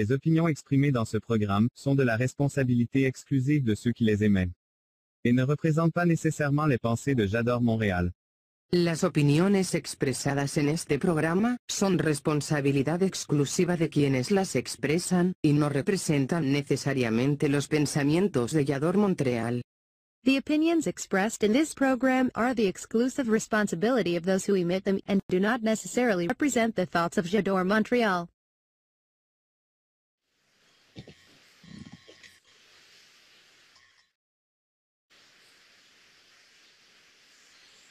Les opinions exprimées dans ce programme sont de la responsabilité exclusive de ceux qui les émettent et ne représentent pas nécessairement les pensées de J'adore Montréal. Las opiniones expresadas en este programa son responsabilidad exclusiva de quienes las expresan y no representan necesariamente los pensamientos de Yador Montreal. The opinions expressed in this program are the exclusive responsibility of those who emit them and do not necessarily represent the thoughts of J'adore Montreal.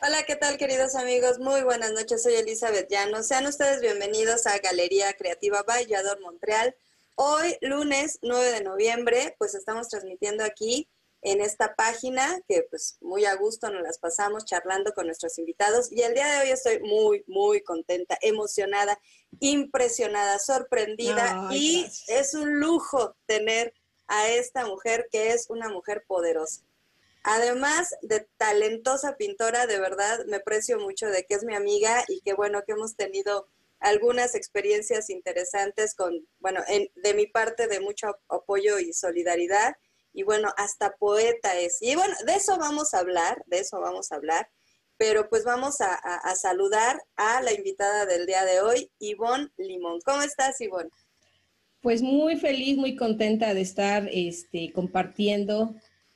Hola, ¿qué tal queridos amigos? Muy buenas noches, soy Elizabeth Llano. Sean ustedes bienvenidos a Galería Creativa Vallador Montreal. Hoy, lunes 9 de noviembre, pues estamos transmitiendo aquí en esta página que pues muy a gusto nos las pasamos charlando con nuestros invitados y el día de hoy estoy muy, muy contenta, emocionada, impresionada, sorprendida y es un lujo tener a esta mujer que es una mujer poderosa. Además de talentosa pintora, de verdad me precio mucho de que es mi amiga y que bueno que hemos tenido algunas experiencias interesantes con, bueno, de mi parte de mucho apoyo y solidaridad. Y bueno, hasta poeta es. Y bueno, de eso vamos a hablar, de eso vamos a hablar. Pero pues vamos a, saludar a la invitada del día de hoy, Ivonne Limón. ¿Cómo estás, Ivonne? Pues muy feliz, muy contenta de estar este, compartiendo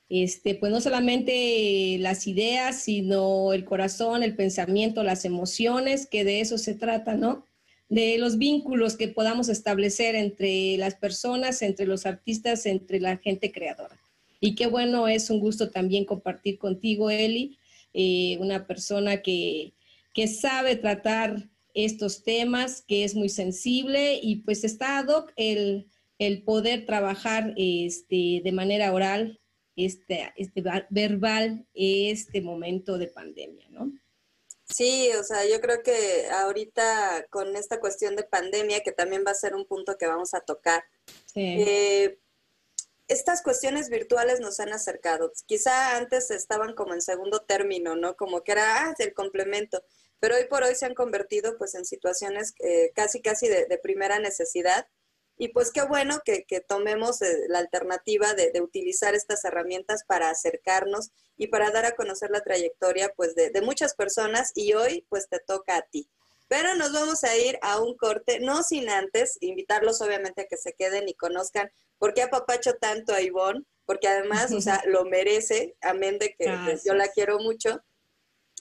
este, pues no solamente las ideas, sino el corazón, el pensamiento, las emociones, que de eso se trata, ¿no? De los vínculos que podamos establecer entre las personas, entre los artistas, entre la gente creadora. Y qué bueno, es un gusto también compartir contigo, Eli, eh, una persona que, que sabe tratar estos temas, que es muy sensible y pues está ad hoc el, el poder trabajar este, de manera oral este, este verbal este momento de pandemia, ¿no? Sí, o sea, yo creo que ahorita con esta cuestión de pandemia, que también va a ser un punto que vamos a tocar, eh, estas cuestiones virtuales nos han acercado. Quizá antes estaban como en segundo término, ¿no? Como que era ah, el complemento, pero hoy por hoy se han convertido pues en situaciones eh, casi casi de primera necesidad y pues qué bueno que, tomemos eh, la alternativa de, utilizar estas herramientas para acercarnos y para dar a conocer la trayectoria pues de, muchas personas y hoy pues te toca a ti. Pero nos vamos a ir a un corte, no sin antes invitarlos obviamente a que se queden y conozcan por qué apapacho tanto a Ivonne, porque además, o sea, lo merece, amén de que yo la quiero mucho.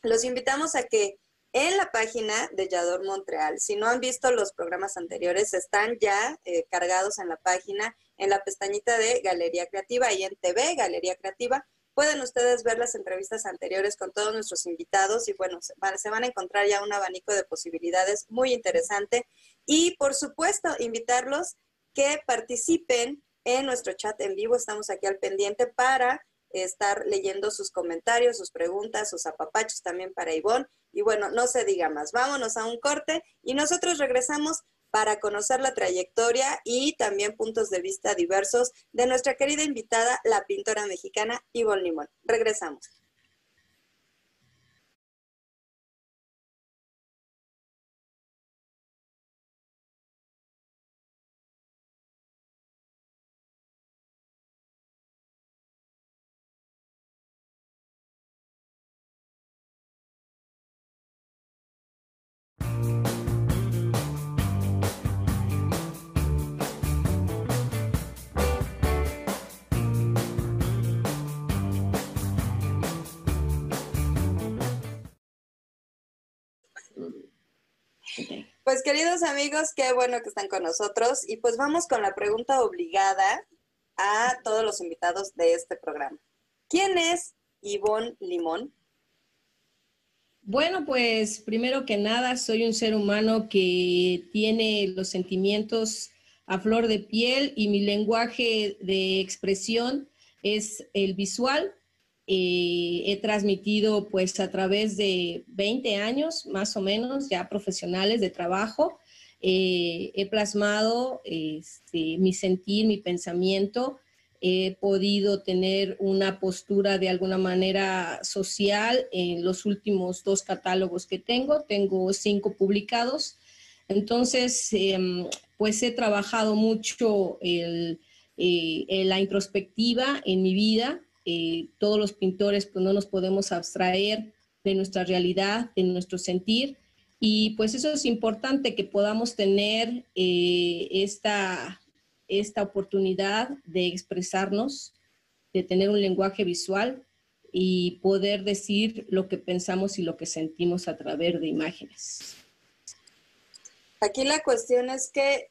Los invitamos a que en la página de Yador Montreal. Si no han visto los programas anteriores, están ya eh, cargados en la página, en la pestañita de Galería Creativa y en TV Galería Creativa. Pueden ustedes ver las entrevistas anteriores con todos nuestros invitados y bueno, se van, se van a encontrar ya un abanico de posibilidades muy interesante. Y por supuesto, invitarlos que participen en nuestro chat en vivo. Estamos aquí al pendiente para estar leyendo sus comentarios, sus preguntas, sus apapachos también para Ivonne. Y bueno, no se diga más, vámonos a un corte y nosotros regresamos para conocer la trayectoria y también puntos de vista diversos de nuestra querida invitada, la pintora mexicana Ivonne Limón. Regresamos. Pues queridos amigos, qué bueno que están con nosotros y pues vamos con la pregunta obligada a todos los invitados de este programa. ¿Quién es Ivonne Limón? Bueno, pues primero que nada, soy un ser humano que tiene los sentimientos a flor de piel y mi lenguaje de expresión es el visual. Eh, he transmitido pues a través de 20 años más o menos ya profesionales de trabajo. Eh, he plasmado este, mi sentir, mi pensamiento. He podido tener una postura de alguna manera social en los últimos dos catálogos que tengo. Tengo cinco publicados. Entonces, em, pues he trabajado mucho eh, la introspectiva en mi vida eh, todos los pintores pues no nos podemos abstraer de nuestra realidad, de nuestro sentir. Y pues eso es importante que podamos tener eh, esta, esta oportunidad de expresarnos, de tener un lenguaje visual y poder decir lo que pensamos y lo que sentimos a través de imágenes. Aquí la cuestión es que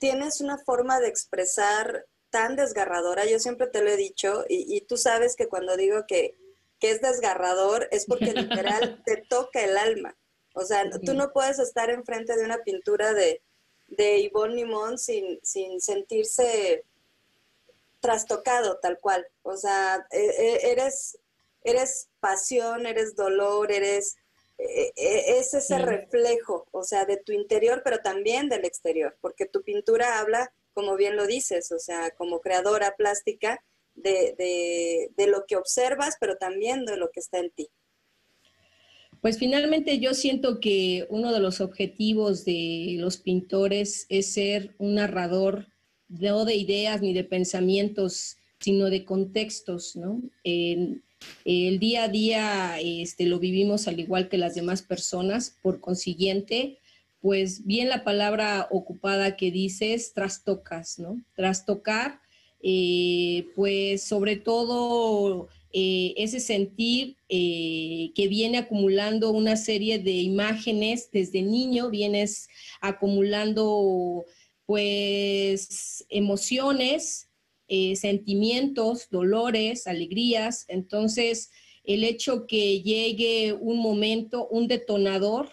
tienes una forma de expresar tan desgarradora, yo siempre te lo he dicho, y, tú sabes que cuando digo que, es desgarrador es porque literal te toca el alma. O sea, tú no puedes estar enfrente de una pintura de, de Yvonne Limón sin, sin sentirse trastocado tal cual. O sea, e, e, eres, eres pasión, eres dolor, eres... E, es ese reflejo, o sea, de tu interior, pero también del exterior, porque tu pintura habla como bien lo dices, o sea, como creadora plástica de, lo que observas, pero también de lo que está en ti. Pues finalmente yo siento que uno de los objetivos de los pintores es ser un narrador no de ideas ni de pensamientos, sino de contextos, ¿no? el día a día este, lo vivimos al igual que las demás personas, por consiguiente, pues bien la palabra ocupada que dices, trastocas, ¿no? Trastocar, eh, pues sobre todo eh, ese sentir eh, que viene acumulando una serie de imágenes desde niño, vienes acumulando pues emociones, sentimientos, dolores, alegrías, entonces el hecho que llegue un momento, un detonador,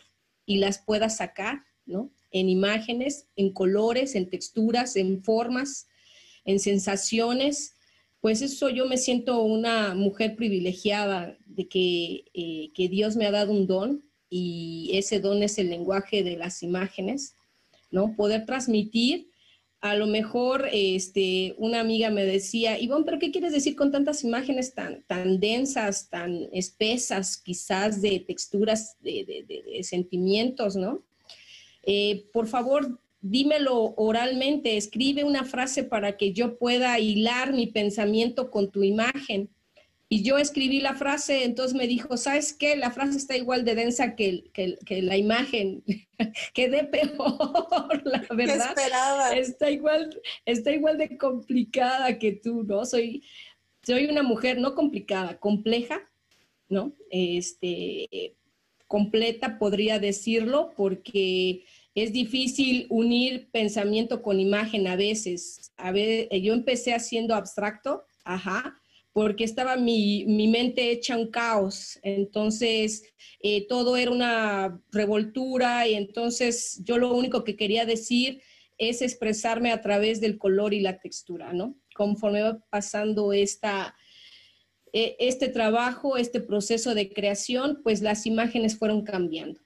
y las pueda sacar, ¿no? En imágenes, en colores, en texturas, en formas, en sensaciones. Pues eso yo me siento una mujer privilegiada de que, eh, que Dios me ha dado un don y ese don es el lenguaje de las imágenes, ¿no? Poder transmitir a lo mejor este, una amiga me decía, Ivonne, pero ¿qué quieres decir con tantas imágenes tan, tan densas, tan espesas, quizás de texturas, de, sentimientos, ¿no? Eh, por favor, dímelo oralmente, escribe una frase para que yo pueda hilar mi pensamiento con tu imagen. Y yo escribí la frase, entonces me dijo, ¿sabes qué? La frase está igual de densa que, que, la imagen. Quedé peor, la verdad. Está igual, está igual de complicada que tú, ¿no? Soy, soy una mujer no complicada, compleja, ¿no? Este, completa podría decirlo, porque es difícil unir pensamiento con imagen a veces. A ver, yo empecé haciendo abstracto, ajá, porque estaba mi, mente hecha un caos. Entonces, eh, todo era una revoltura y entonces yo lo único que quería decir es expresarme a través del color y la textura, ¿no? Conforme va pasando esta, e, este trabajo, este proceso de creación, pues las imágenes fueron cambiando.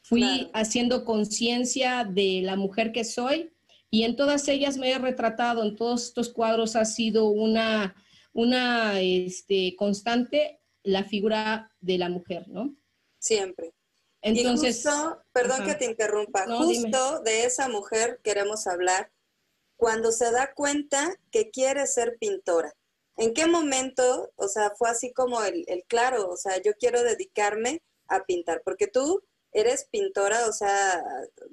Fui haciendo conciencia de la mujer que soy y en todas ellas me he retratado, en todos estos cuadros ha sido una una este, constante la figura de la mujer, ¿no? Siempre. Entonces, perdón que te interrumpa, justo de esa mujer queremos hablar cuando se da cuenta que quiere ser pintora. ¿En qué momento, o sea, fue así como el, el claro, o sea, yo quiero dedicarme a pintar? Porque tú eres pintora, o sea,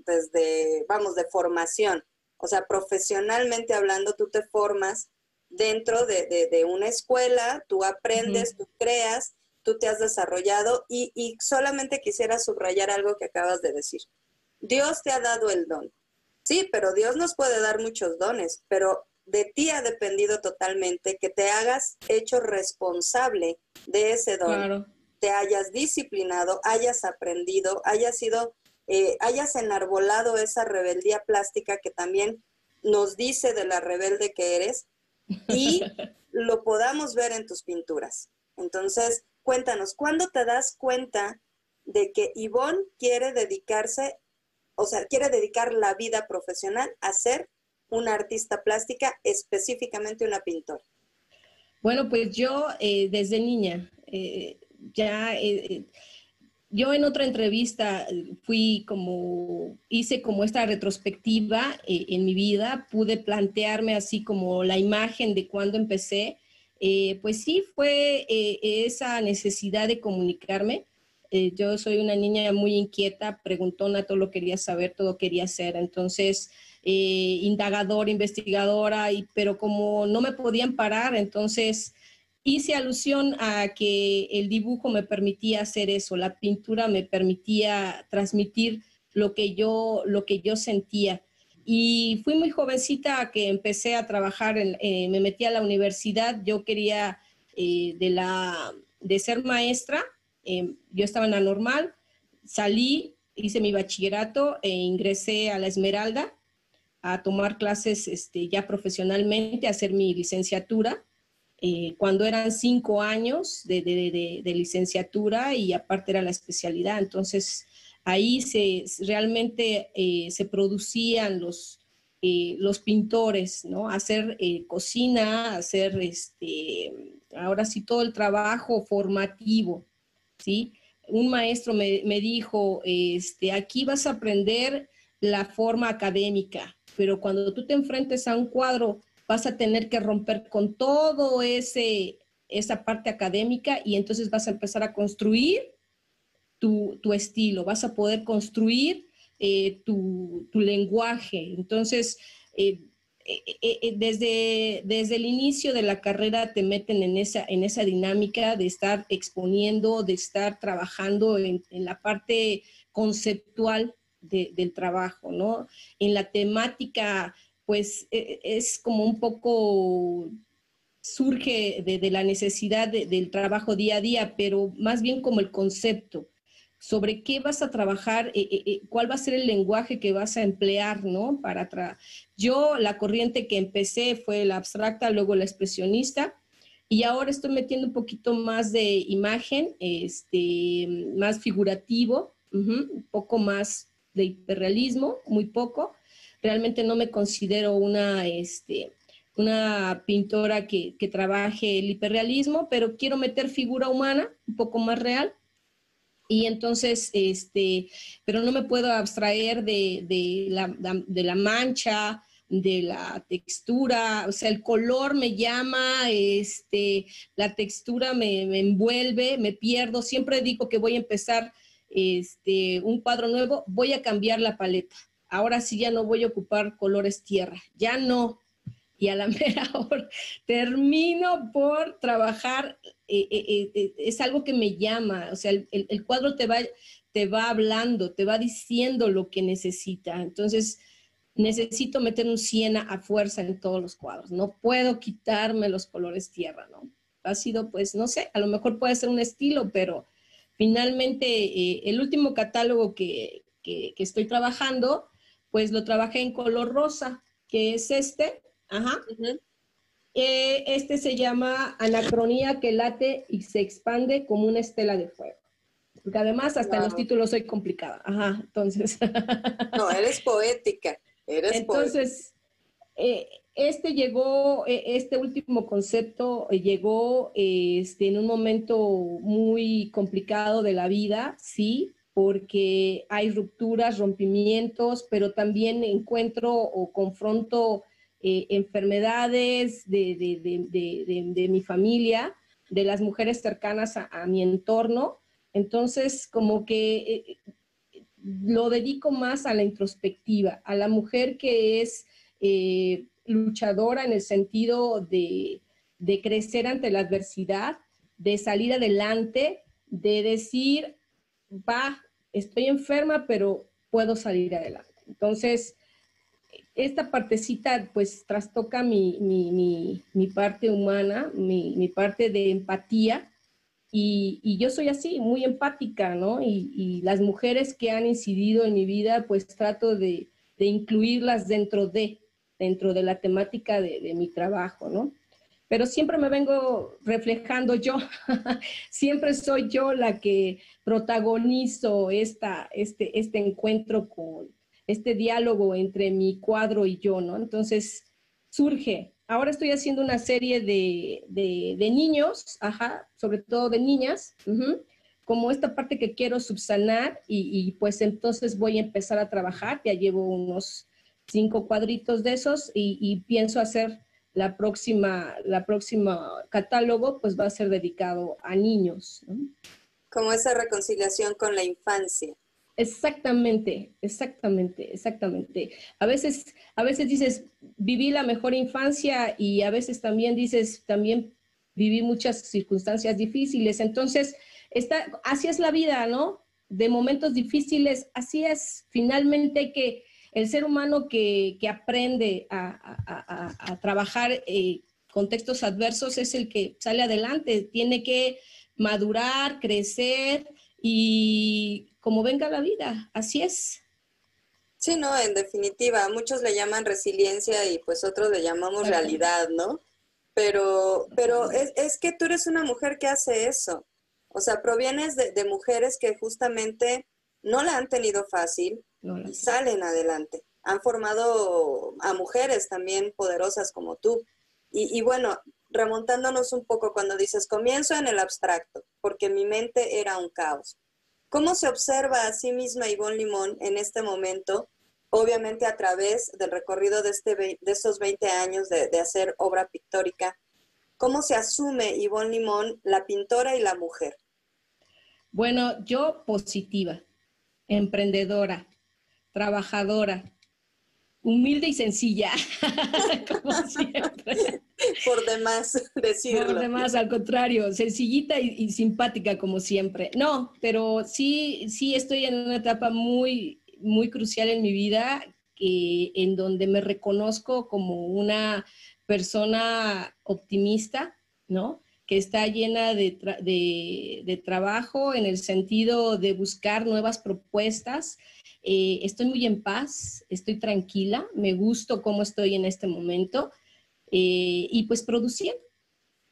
desde, vamos, de formación, o sea, profesionalmente hablando, tú te formas dentro de, una escuela, tú aprendes, tú creas, tú te has desarrollado y, solamente quisiera subrayar algo que acabas de decir. Dios te ha dado el don. Sí, pero Dios nos puede dar muchos dones, pero de ti ha dependido totalmente que te hagas hecho responsable de ese don, te hayas disciplinado, hayas aprendido, hayas sido, eh, hayas enarbolado esa rebeldía plástica que también nos dice de la rebelde que eres y lo podamos ver en tus pinturas. Entonces, cuéntanos, ¿cuándo te das cuenta de que Ivonne quiere dedicarse, o sea, quiere dedicar la vida profesional a ser una artista plástica, específicamente una pintora? Bueno, pues yo eh, desde niña, eh, ya, eh, yo en otra entrevista fui como, hice como esta retrospectiva en mi vida, pude plantearme así como la imagen de cuando empecé. pues sí, fue esa necesidad de comunicarme. yo soy una niña muy inquieta, preguntona, todo lo quería saber, todo quería hacer. Entonces, eh, indagadora, investigadora, y, pero como no me podían parar, entonces hice alusión a que el dibujo me permitía hacer eso, la pintura me permitía transmitir lo que yo, lo que yo sentía. Y fui muy jovencita que empecé a trabajar, eh, me metí a la universidad, yo quería eh, de, la, de ser maestra, yo estaba en la normal, salí, hice mi bachillerato e ingresé a la Esmeralda a tomar clases este, ya profesionalmente, a hacer mi licenciatura. Eh, cuando eran cinco años de, licenciatura y aparte era la especialidad. Entonces, ahí se, realmente eh, se producían los, eh, los pintores, ¿no? Hacer cocina, hacer, este, ahora sí, todo el trabajo formativo, ¿sí? Un maestro me, me dijo, este, aquí vas a aprender la forma académica, pero cuando tú te enfrentes a un cuadro, vas a tener que romper con todo ese esa parte académica y entonces vas a empezar a construir tu, estilo, vas a poder construir eh, tu, lenguaje. Entonces, eh, eh, desde, desde el inicio de la carrera te meten en esa, en esa dinámica de estar exponiendo, de estar trabajando en, en la parte conceptual del trabajo, ¿no? En la temática, pues e, e, es como un poco surge de, la necesidad del trabajo día a día, pero más bien como el concepto sobre qué vas a trabajar, e, cuál va a ser el lenguaje que vas a emplear, ¿no? Para Yo la corriente que empecé fue la abstracta, luego la expresionista, y ahora estoy metiendo un poquito más de imagen, este, más figurativo, un poco más de hiperrealismo, muy poco. Realmente no me considero una, este, una pintora que, trabaje el hiperrealismo, pero quiero meter figura humana, un poco más real. Y entonces, este, pero no me puedo abstraer de, la, mancha, de la textura, o sea, el color me llama, este, la textura me, me, envuelve, me pierdo. Siempre digo que voy a empezar este, un cuadro nuevo, voy a cambiar la paleta. Ahora sí ya no voy a ocupar colores tierra, ya no. Y a la mera hora termino por trabajar, eh, eh, eh, es algo que me llama, o sea, el, cuadro te va, te va hablando, te va diciendo lo que necesita. Entonces, necesito meter un siena a fuerza en todos los cuadros. No puedo quitarme los colores tierra, ¿no? Ha sido, pues, no sé, a lo mejor puede ser un estilo, pero Finalmente, el último catálogo que, estoy trabajando, pues lo trabajé en color rosa, que es este. Ajá. Eh, este se llama Anacronía que late y se expande como una estela de fuego. Porque además hasta en los títulos soy complicada. Ajá, entonces. no, eres poética. Eres entonces, eh, este llegó, e, este último concepto eh, llegó este, en un momento muy complicado de la vida, sí, porque hay rupturas, rompimientos, pero también encuentro o confronto eh, enfermedades de, mi familia, de las mujeres cercanas a, mi entorno. Entonces, como que eh, lo dedico más a la introspectiva, a la mujer que es luchadora en el sentido de, crecer ante la adversidad, de salir adelante, de decir, va, estoy enferma, pero puedo salir adelante. Entonces, esta partecita pues trastoca mi, mi, parte humana, mi, parte de empatía. Y, yo soy así, muy empática, ¿no? Y, las mujeres que han incidido en mi vida, pues trato de, de incluirlas dentro de, dentro de la temática de, mi trabajo, ¿no? Pero siempre me vengo reflejando yo, siempre soy yo la que protagonizo esta, este, este encuentro con este diálogo entre mi cuadro y yo, ¿no? Entonces surge. Ahora estoy haciendo una serie de, de, niños, ajá, sobre todo de niñas, como esta parte que quiero subsanar y, y, pues entonces voy a empezar a trabajar, ya llevo unos cinco cuadritos de esos y, y pienso hacer la próxima, la próxima catálogo pues va a ser dedicado a niños. Como esa reconciliación con la infancia. Exactamente, exactamente, exactamente. A veces, a veces dices, viví la mejor infancia y a veces también dices, también viví muchas circunstancias difíciles. Entonces, está, así es la vida, ¿no? De momentos difíciles, así es. Finalmente hay que, el ser humano que, aprende a, trabajar eh, contextos adversos es el que sale adelante, tiene que madurar, crecer y como venga la vida, así es. Sí, no, en definitiva, muchos le llaman resiliencia y pues otros le llamamos realidad, ¿no? Pero, pero es, que tú eres una mujer que hace eso. O sea, provienes de, de mujeres que justamente no la han tenido fácil, y salen adelante. Han formado a mujeres también poderosas como tú. Y, bueno, remontándonos un poco cuando dices, comienzo en el abstracto, porque mi mente era un caos. ¿Cómo se observa a sí misma Ivonne Limón en este momento? Obviamente a través del recorrido de, este, de estos 20 años de, de hacer obra pictórica. ¿Cómo se asume Ivonne Limón, la pintora y la mujer? Bueno, yo positiva, emprendedora, trabajadora, humilde y sencilla, como siempre. Por demás, decirlo. Por demás, al contrario, sencillita y, simpática como siempre. No, pero sí, sí estoy en una etapa muy, muy crucial en mi vida, eh, en donde me reconozco como una persona optimista, ¿no? que está llena de, de, trabajo en el sentido de buscar nuevas propuestas, eh, estoy muy en paz, estoy tranquila, me gusto cómo estoy en este momento eh, y pues produciendo,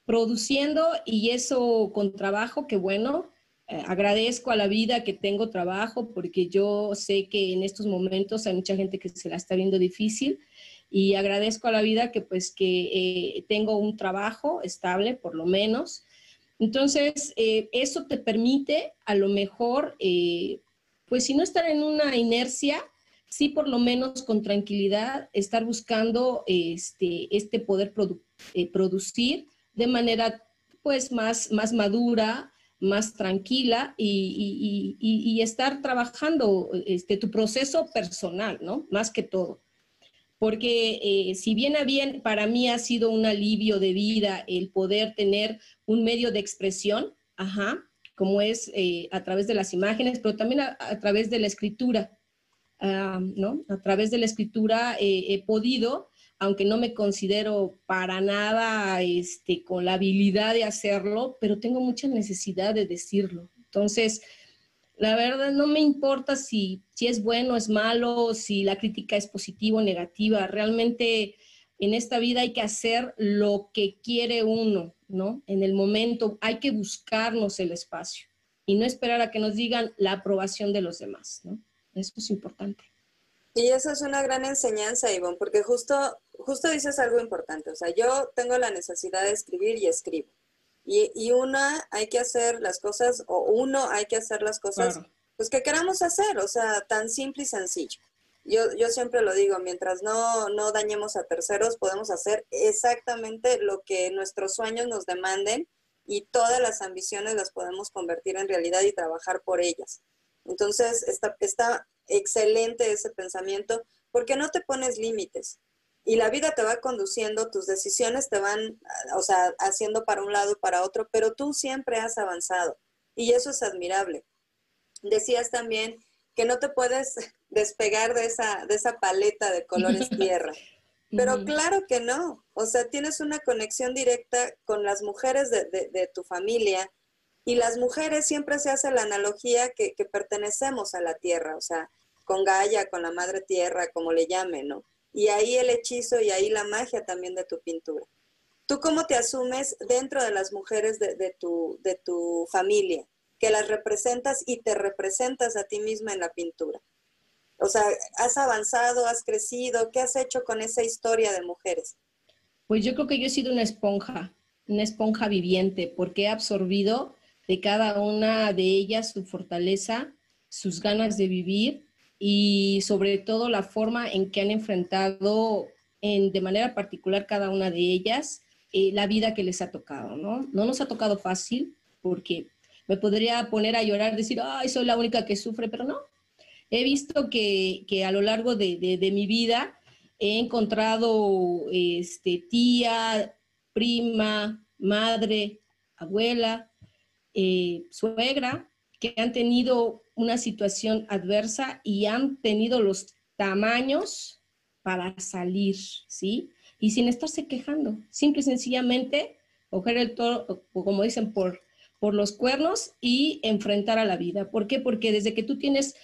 produciendo y eso con trabajo, que bueno, eh, agradezco a la vida que tengo trabajo porque yo sé que en estos momentos hay mucha gente que se la está viendo difícil y agradezco a la vida que pues que tengo un trabajo estable por lo menos. Entonces, eso te permite a lo mejor pues si no estar en una inercia, sí por lo menos con tranquilidad estar buscando este, este poder eh, producir de manera pues más, más madura, más tranquila y, estar trabajando este, tu proceso personal, ¿no? Más que todo. Porque eh, si bien a bien para mí ha sido un alivio de vida el poder tener un medio de expresión, ajá, como es eh, a través de las imágenes, pero también a, través de la escritura, ¿no? A través de la escritura eh, he podido, aunque no me considero para nada este, con la habilidad de hacerlo, pero tengo mucha necesidad de decirlo. Entonces, la verdad no me importa si, si es bueno, es malo, si la crítica es positiva o negativa. Realmente en esta vida hay que hacer lo que quiere uno, ¿no? En el momento hay que buscarnos el espacio y no esperar a que nos digan la aprobación de los demás, ¿no? Eso es importante. Y eso es una gran enseñanza, Ivonne, porque justo, justo dices algo importante. O sea, yo tengo la necesidad de escribir y escribo. Y, y una hay que hacer las cosas, o uno hay que hacer las cosas, pues que queramos hacer, o sea, tan simple y sencillo. Yo, yo siempre lo digo, mientras no, no dañemos a terceros, podemos hacer exactamente lo que nuestros sueños nos demanden y todas las ambiciones las podemos convertir en realidad y trabajar por ellas. Entonces, está, está excelente ese pensamiento porque no te pones límites y la vida te va conduciendo, tus decisiones te van, o sea, haciendo para un lado, para otro, pero tú siempre has avanzado y eso es admirable. Decías también que no te puedes despegar de esa, de esa paleta de colores tierra. Pero claro que no. O sea, tienes una conexión directa con las mujeres de, tu familia y las mujeres siempre se hace la analogía que, que, pertenecemos a la tierra, o sea, con Gaia, con la madre tierra, como le llamen, ¿no? Y ahí el hechizo y ahí la magia también de tu pintura. ¿Tú cómo te asumes dentro de las mujeres de, tu, de tu familia? Que las representas y te representas a ti misma en la pintura. O sea, ¿has avanzado, has crecido? ¿Qué has hecho con esa historia de mujeres? Pues yo creo que yo he sido una esponja, una esponja viviente, porque he absorbido de cada una de ellas su fortaleza, sus ganas de vivir y sobre todo la forma en que han enfrentado en, de manera particular cada una de ellas eh, la vida que les ha tocado, ¿no? No nos ha tocado fácil porque me podría poner a llorar, decir, ay, soy la única que sufre, pero no. He visto que, a lo largo de, mi vida he encontrado este, tía, prima, madre, abuela, eh, suegra, que han tenido una situación adversa y han tenido los tamaños para salir, ¿sí? Y sin estarse quejando, simple y sencillamente coger el toro, como dicen, por, por los cuernos y enfrentar a la vida. ¿Por qué? Porque desde que tú tienes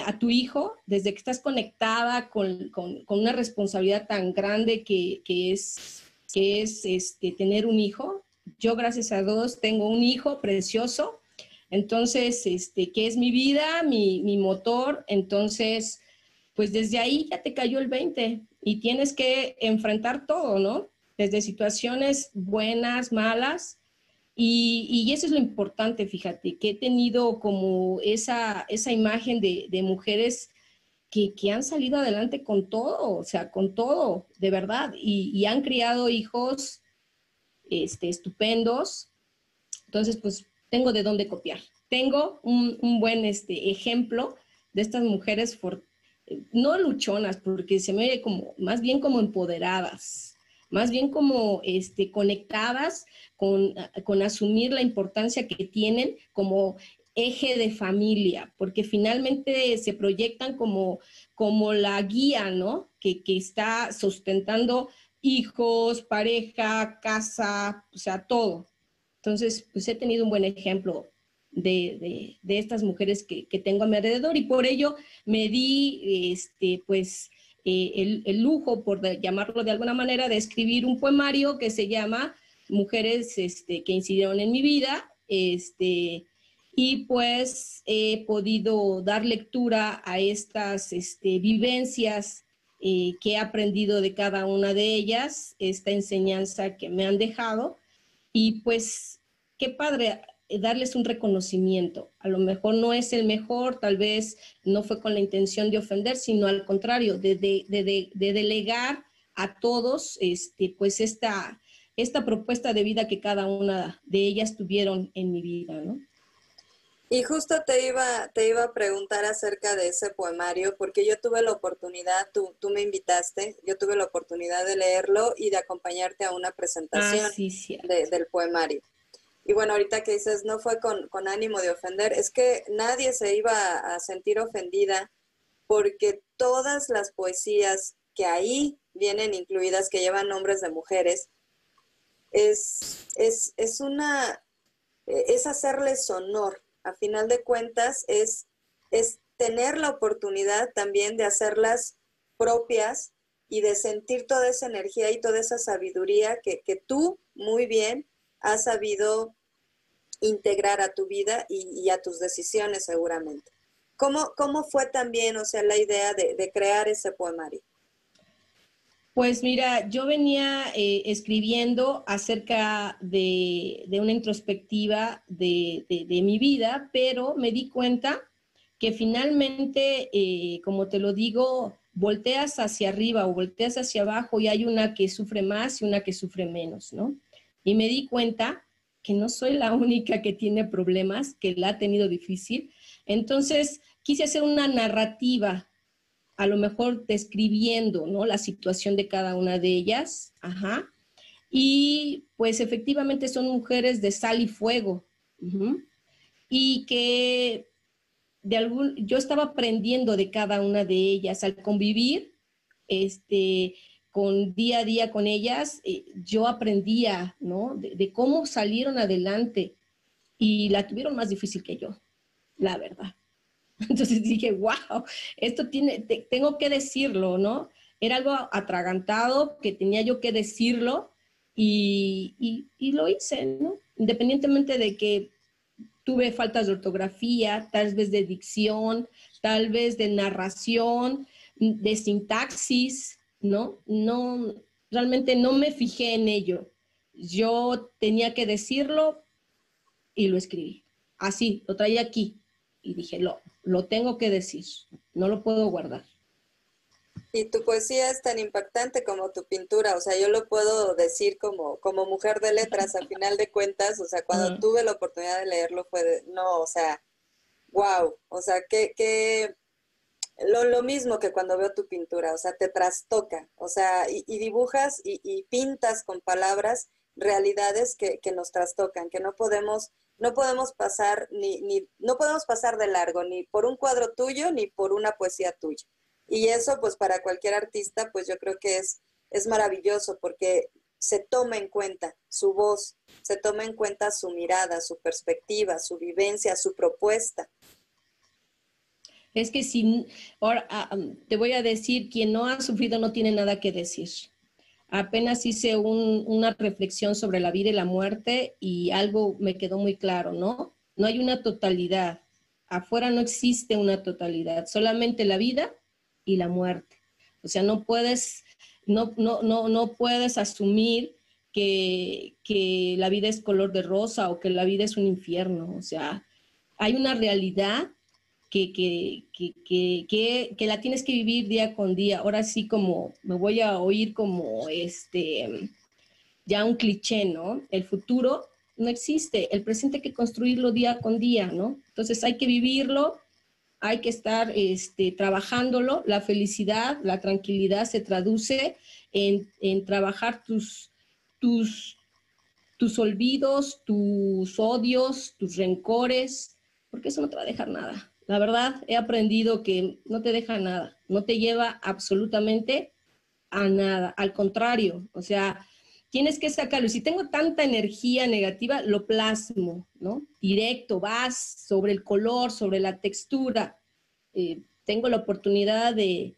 a tu hijo, desde que estás conectada con, con, una responsabilidad tan grande que, que es, que es este, tener un hijo, yo gracias a Dios tengo un hijo precioso, entonces, este, ¿qué es mi vida? Mi, mi motor. Entonces, pues desde ahí ya te cayó el 20 y tienes que enfrentar todo, ¿no? Desde situaciones buenas, malas. Y, eso es lo importante, fíjate, que he tenido como esa, esa imagen de, de mujeres que, que, han salido adelante con todo, o sea, con todo, de verdad, y, y han criado hijos este, estupendos. Entonces, pues tengo de dónde copiar. Tengo un, buen este, ejemplo de estas mujeres, no luchonas, porque se me oye como, más bien como empoderadas, más bien como este, conectadas con, con asumir la importancia que tienen como eje de familia, porque finalmente se proyectan como, como la guía, ¿no? Que, que, está sustentando hijos, pareja, casa, o sea, todo. Entonces, pues he tenido un buen ejemplo de, estas mujeres que, tengo a mi alrededor y por ello me di, este, pues, eh, el, lujo, por llamarlo de alguna manera, de escribir un poemario que se llama Mujeres este, que incidieron en mi vida, este, y pues he podido dar lectura a estas este, vivencias eh, que he aprendido de cada una de ellas, esta enseñanza que me han dejado. Y pues qué padre darles un reconocimiento. A lo mejor no es el mejor, tal vez no fue con la intención de ofender, sino al contrario, de, de, delegar a todos este, pues esta, esta propuesta de vida que cada una de ellas tuvieron en mi vida, ¿no? Y justo te iba, te iba a preguntar acerca de ese poemario, porque yo tuve la oportunidad, tú, tú me invitaste, yo tuve la oportunidad de leerlo y de acompañarte a una presentación ah, del poemario. Y bueno, ahorita que dices, no fue con, con, ánimo de ofender, es que nadie se iba a sentir ofendida porque todas las poesías que ahí vienen incluidas, que llevan nombres de mujeres, es, es, es una, es hacerles honor. A final de cuentas es, es tener la oportunidad también de hacerlas propias y de sentir toda esa energía y toda esa sabiduría que, tú muy bien has sabido integrar a tu vida y, a tus decisiones seguramente. ¿Cómo, ¿Cómo, fue también, o sea, la idea de crear ese poemario? Pues mira, yo venía eh, escribiendo acerca de, una introspectiva de, mi vida, pero me di cuenta que finalmente, eh, como te lo digo, volteas hacia arriba o volteas hacia abajo y hay una que sufre más y una que sufre menos, ¿no? Y me di cuenta que no soy la única que tiene problemas, que la ha tenido difícil. Entonces, quise hacer una narrativa a lo mejor describiendo, ¿no? La situación de cada una de ellas, ajá. Y pues efectivamente son mujeres de sal y fuego, y que de algún, yo estaba aprendiendo de cada una de ellas al convivir, este, con día a día con ellas, eh, yo aprendía, ¿no? de cómo salieron adelante y la tuvieron más difícil que yo, la verdad. Entonces dije, wow, esto tiene, tengo que decirlo, ¿no? Era algo atragantado que tenía yo que decirlo y, y, lo hice, ¿no? Independientemente de que tuve faltas de ortografía, tal vez de dicción, tal vez de narración, de sintaxis, ¿no? No, realmente no me fijé en ello. Yo tenía que decirlo y lo escribí. Así, lo traía aquí y dije, lo, lo tengo que decir, no lo puedo guardar. Y tu poesía es tan impactante como tu pintura, o sea, yo lo puedo decir como, como mujer de letras, a final de cuentas, o sea, cuando tuve la oportunidad de leerlo fue de, no, o sea, wow, o sea, que, que lo, lo, mismo que cuando veo tu pintura, o sea, te trastoca, o sea, y, dibujas y, y, pintas con palabras realidades que, que, nos trastocan, que no podemos, no podemos pasar ni, ni, no podemos pasar de largo, ni por un cuadro tuyo, ni por una poesía tuya. Y eso, pues para cualquier artista, pues yo creo que es, es maravilloso porque se toma en cuenta su voz, se toma en cuenta su mirada, su perspectiva, su vivencia, su propuesta. Es que si, ahora ah, te voy a decir, quien no ha sufrido no tiene nada que decir. Apenas hice una reflexión sobre la vida y la muerte y algo me quedó muy claro, ¿no? No hay una totalidad. Afuera no existe una totalidad, solamente la vida y la muerte. O sea, no puedes, no, no, no, no puedes asumir que, que la vida es color de rosa o que la vida es un infierno. O sea, hay una realidad que, que, que, que, la tienes que vivir día con día. Ahora sí, como me voy a oír como este, ya un cliché, ¿no? El futuro no existe, el presente hay que construirlo día con día, ¿no? Entonces hay que vivirlo hay que estar este, trabajándolo. La felicidad, la tranquilidad se traduce en, trabajar tus, tus, tus olvidos, tus odios, tus rencores, porque eso no te va a dejar nada. La verdad, he aprendido que no te deja nada, no te lleva absolutamente a nada. Al contrario, o sea, tienes que sacarlo. Si tengo tanta energía negativa, lo plasmo, ¿no? Directo, vas sobre el color, sobre la textura. Eh, tengo la oportunidad de,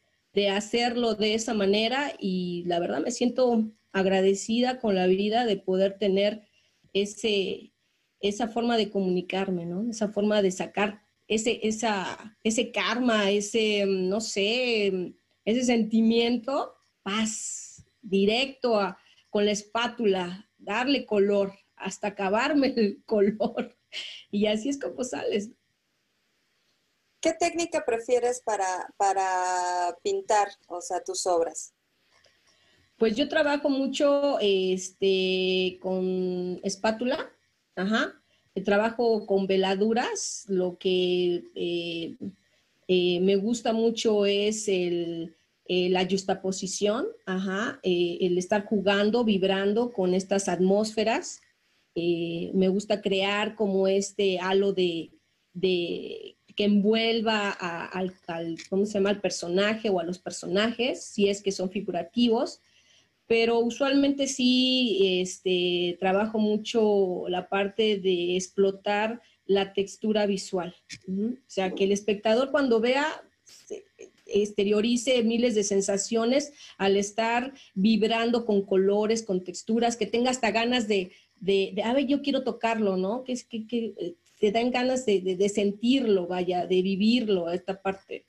hacerlo de esa manera y la verdad me siento agradecida con la vida de poder tener ese, esa forma de comunicarme, ¿no? Esa forma de sacar ese, esa, ese karma, ese, no sé, ese sentimiento, paz, directo a, con la espátula, darle color, hasta acabarme el color. Y así es como sales. ¿Qué técnica prefieres para, para pintar, o sea, tus obras? Pues yo trabajo mucho este, con espátula, ajá. Trabajo con veladuras, lo que eh, eh, me gusta mucho es el, eh, la justaposición, ajá, el estar jugando, vibrando con estas atmósferas. Me gusta crear como este halo de, que envuelva al personaje o a los personajes, si es que son figurativos. Pero usualmente sí este, trabajo mucho la parte de explotar la textura visual. O sea, que el espectador cuando vea exteriorice miles de sensaciones al estar vibrando con colores, con texturas, que tenga hasta ganas de, de, a ver, yo quiero tocarlo, ¿no? Que es que, que eh, te dan ganas de, de, sentirlo, vaya, de vivirlo, esta parte.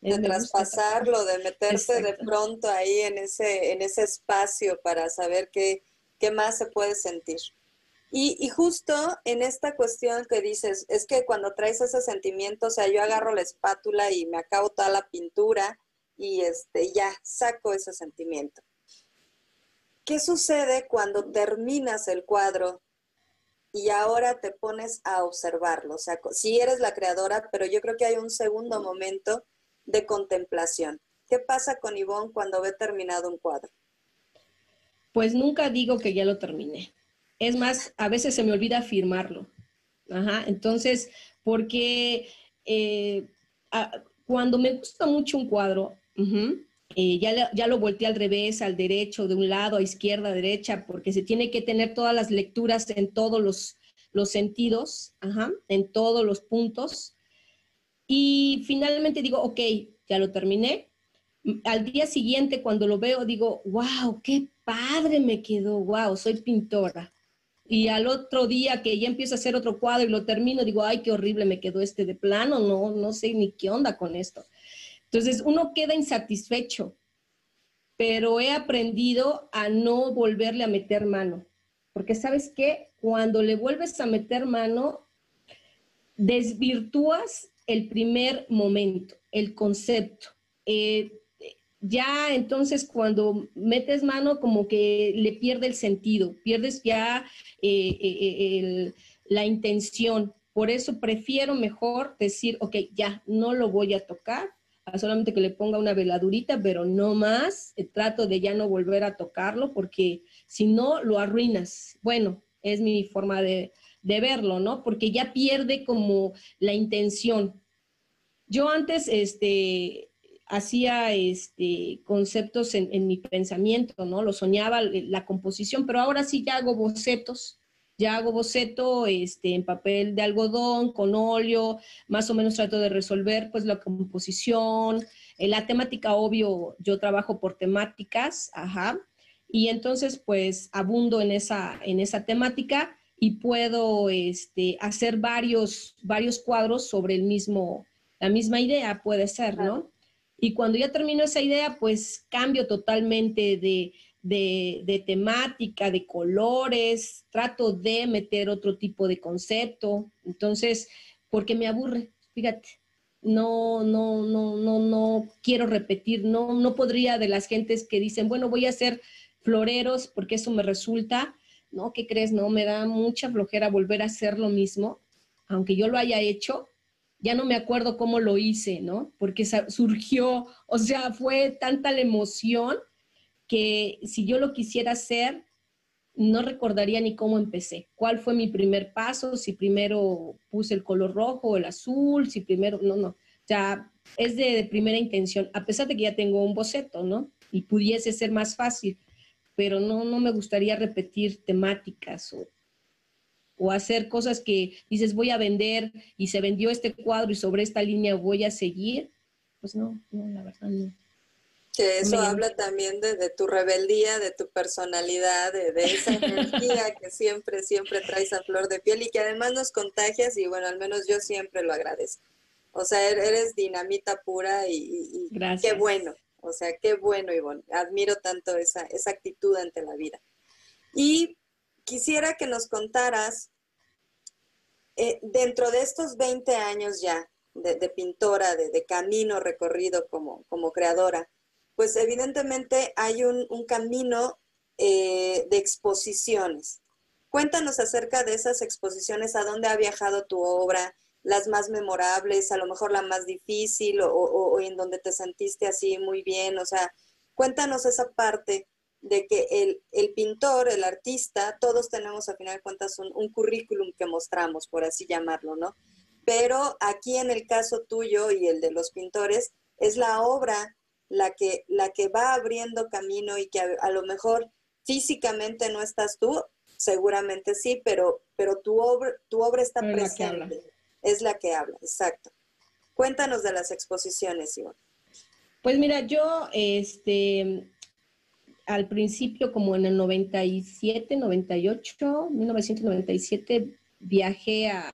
De traspasarlo, de meterse de pronto ahí en ese, en ese espacio para saber qué, qué más se puede sentir. Y, justo en esta cuestión que dices, es que cuando traes ese sentimiento, o sea, yo agarro la espátula y me acabo toda la pintura y este, ya saco ese sentimiento. ¿Qué sucede cuando terminas el cuadro y ahora te pones a observarlo? O sea, si eres la creadora, pero yo creo que hay un segundo momento de contemplación. ¿Qué pasa con Ivonne cuando ve terminado un cuadro? Pues nunca digo que ya lo terminé. Es más, a veces se me olvida firmarlo. Ajá, entonces, porque eh, cuando me gusta mucho un cuadro, eh, ya, ya, lo volteé al revés, al derecho, de un lado, a izquierda, a derecha, porque se tiene que tener todas las lecturas en todos los, los sentidos, ajá, en todos los puntos. Y finalmente digo, ok, ya lo terminé, al día siguiente cuando lo veo digo, wow, qué padre me quedó, wow, soy pintora. Y al otro día que ya empiezo a hacer otro cuadro y lo termino, digo, ay, qué horrible me quedó este de plano, no, no sé ni qué onda con esto. Entonces uno queda insatisfecho, pero he aprendido a no volverle a meter mano, porque sabes qué, cuando le vuelves a meter mano, desvirtúas el primer momento, el concepto. Eh, ya entonces cuando metes mano como que le pierde el sentido, pierdes ya eh, eh, la intención. Por eso prefiero mejor decir, ok, ya no lo voy a tocar, solamente que le ponga una veladurita, pero no más. trato de ya no volver a tocarlo porque si no, lo arruinas. Bueno, es mi forma de, de verlo, ¿no? Porque ya pierde como la intención. Yo antes, este, hacía este, conceptos en, mi pensamiento, ¿no? Lo soñaba la composición, pero ahora sí ya hago bocetos, ya hago boceto este, en papel de algodón, con óleo, más o menos trato de resolver pues la composición, eh, la temática, obvio, yo trabajo por temáticas, ajá, y entonces pues abundo en esa, en esa temática y puedo este, hacer varios, varios cuadros sobre el mismo, la misma idea, puede ser, ¿no? Y cuando ya termino esa idea, pues cambio totalmente de, de, temática, de colores, trato de meter otro tipo de concepto. Entonces, porque me aburre, fíjate. No, no, no, no, no quiero repetir, no, no podría de las gentes que dicen, bueno, voy a hacer floreros porque eso me resulta, ¿no? ¿Qué crees? No, me da mucha flojera volver a hacer lo mismo, aunque yo lo haya hecho, ya no me acuerdo cómo lo hice, ¿no? Porque surgió, o sea, fue tanta la emoción que si yo lo quisiera hacer, no recordaría ni cómo empecé, cuál fue mi primer paso, si primero puse el color rojo o el azul, si primero, no, no, o sea, es de, primera intención, a pesar de que ya tengo un boceto, ¿no? Y pudiese ser más fácil, pero no, no me gustaría repetir temáticas o o hacer cosas que dices voy a vender y se vendió este cuadro y sobre esta línea voy a seguir, pues no, no, la verdad no. Que eso habla también de, tu rebeldía, de tu personalidad, de, esa energía que siempre, siempre traes a flor de piel y que además nos contagias y bueno, al menos yo siempre lo agradezco. O sea, er, eres dinamita pura y, qué bueno. O sea, qué bueno, Ivonne. Admiro tanto esa, esa actitud ante la vida. Y quisiera que nos contaras, eh, dentro de estos 20 años ya de, pintora, de, camino recorrido como, como creadora, pues evidentemente hay un, camino eh, de exposiciones. Cuéntanos acerca de esas exposiciones, a dónde ha viajado tu obra, las más memorables, a lo mejor la más difícil o, o en donde te sentiste así muy bien, o sea, cuéntanos esa parte de que el, el, pintor, el artista, todos tenemos a final de cuentas un, un, currículum que mostramos, por así llamarlo, ¿no? Pero aquí en el caso tuyo y el de los pintores, es la obra la que, la que va abriendo camino y que a, lo mejor físicamente no estás tú, seguramente sí, pero, pero tu, obra, tu obra está presente. Es la que habla, exacto. Cuéntanos de las exposiciones, Iván. Pues mira, yo, este, al principio, como en el 97, 98, 1997, viajé a,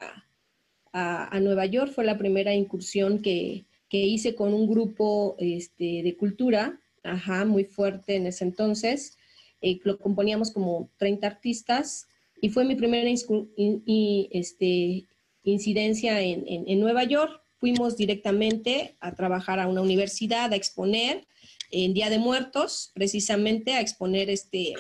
a, Nueva York. Fue la primera incursión que, que hice con un grupo este, de cultura, ajá, muy fuerte en ese entonces. Eh, lo componíamos como 30 artistas y fue mi primera este, incidencia en, en Nueva York. Fuimos directamente a trabajar a una universidad, a exponer en Día de Muertos, precisamente a exponer este,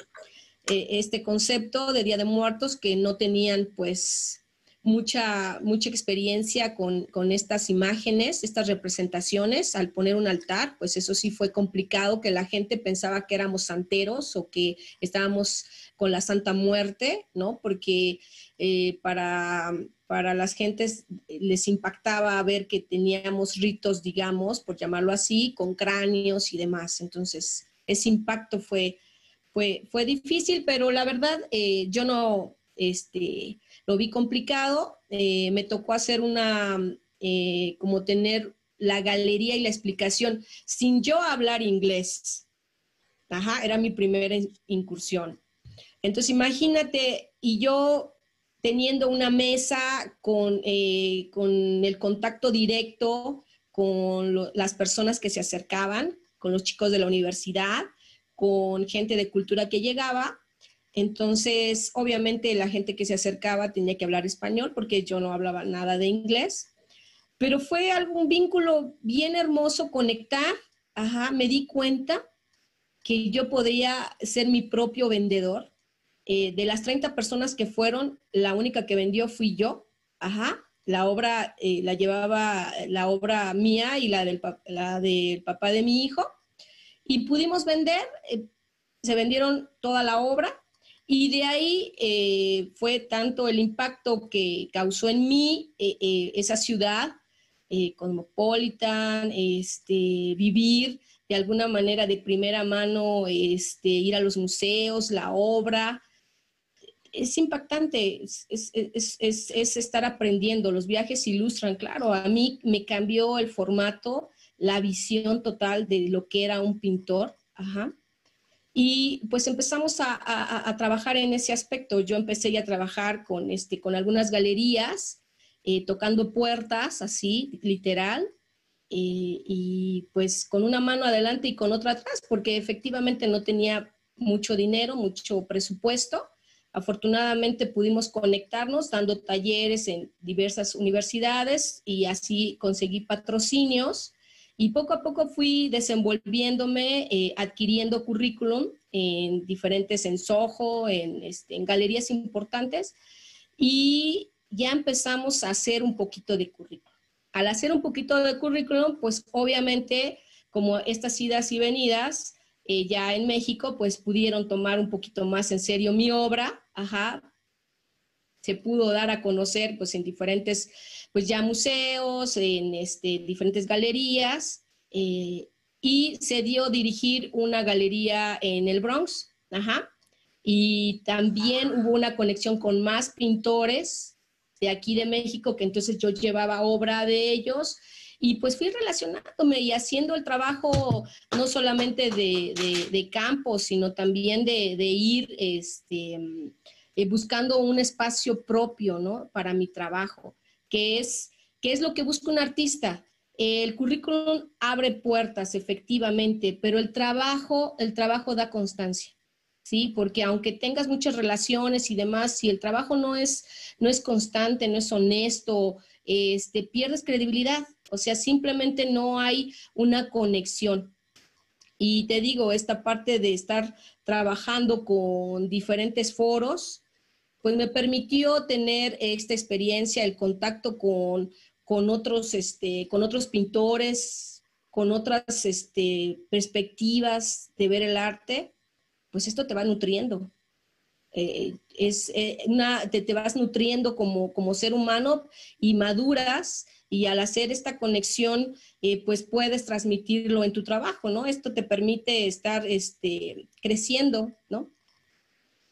eh, este concepto de Día de Muertos que no tenían pues mucha, mucha experiencia con, con, estas imágenes, estas representaciones. Al poner un altar, pues eso sí fue complicado, que la gente pensaba que éramos santeros o que estábamos con la Santa Muerte, ¿no? Porque eh, para para las gentes eh, les impactaba ver que teníamos ritos, digamos, por llamarlo así, con cráneos y demás. Entonces, ese impacto fue, fue, fue difícil, pero la verdad eh, yo no este, lo vi complicado. Eh, me tocó hacer una, como tener la galería y la explicación sin yo hablar inglés. Ajá, era mi primera incursión. Entonces imagínate, y yo teniendo una mesa con, eh, con el contacto directo con las personas que se acercaban, con los chicos de la universidad, con gente de cultura que llegaba. Entonces, obviamente la gente que se acercaba tenía que hablar español porque yo no hablaba nada de inglés, pero fue algún vínculo bien hermoso conectar. Ajá, me di cuenta que yo podría ser mi propio vendedor. Eh, de las 30 personas que fueron, la única que vendió fui yo. Ajá, la obra eh, la llevaba la obra mía y la del, la del papá de mi hijo. Y pudimos vender, eh, se vendieron toda la obra y de ahí eh, fue tanto el impacto que causó en mí esa ciudad, Cosmopolitan, este, vivir de alguna manera de primera mano, este, ir a los museos, la obra, es impactante, es, estar aprendiendo. Los viajes ilustran, claro, a mí me cambió el formato, la visión total de lo que era un pintor. Ajá. Y pues empezamos a, trabajar en ese aspecto. Yo empecé a trabajar con, este, con algunas galerías, eh, tocando puertas, así, literal, y pues con una mano adelante y con otra atrás, porque efectivamente no tenía mucho dinero, mucho presupuesto Afortunadamente pudimos conectarnos dando talleres en diversas universidades y así conseguí patrocinios y poco a poco fui desenvolviéndome, eh, adquiriendo currículum en diferentes, en Soho, en, este, en galerías importantes y ya empezamos a hacer un poquito de currículum. Al hacer un poquito de currículum, pues obviamente como estas idas y venidas, eh, ya en México, pues pudieron tomar un poquito más en serio mi obra, ajá, se pudo dar a conocer pues en diferentes, pues ya museos, en este, diferentes galerías, eh, y se dio dirigir una galería en el Bronx, ajá, y también hubo una conexión con más pintores de aquí de México, que entonces yo llevaba obra de ellos, y pues fui relacionándome y haciendo el trabajo no solamente de, campo, sino también de, ir este, eh, buscando un espacio propio, ¿no? Para mi trabajo, que es, que es lo que busca un artista. El currículum abre puertas, efectivamente, pero el trabajo, el trabajo da constancia. ¿sí? Porque aunque tengas muchas relaciones y demás, si el trabajo no es, no es constante, no es honesto, este, pierdes credibilidad. O sea, simplemente no hay una conexión. Y te digo, esta parte de estar trabajando con diferentes foros, pues me permitió tener esta experiencia, el contacto con, otros, este, con otros pintores, con otras este, perspectivas de ver el arte, pues esto te va nutriendo. Eh, es eh, una, te, te, vas nutriendo como, como ser humano y maduras y al hacer esta conexión, eh, pues puedes transmitirlo en tu trabajo, ¿no? Esto te permite estar este, creciendo, ¿no?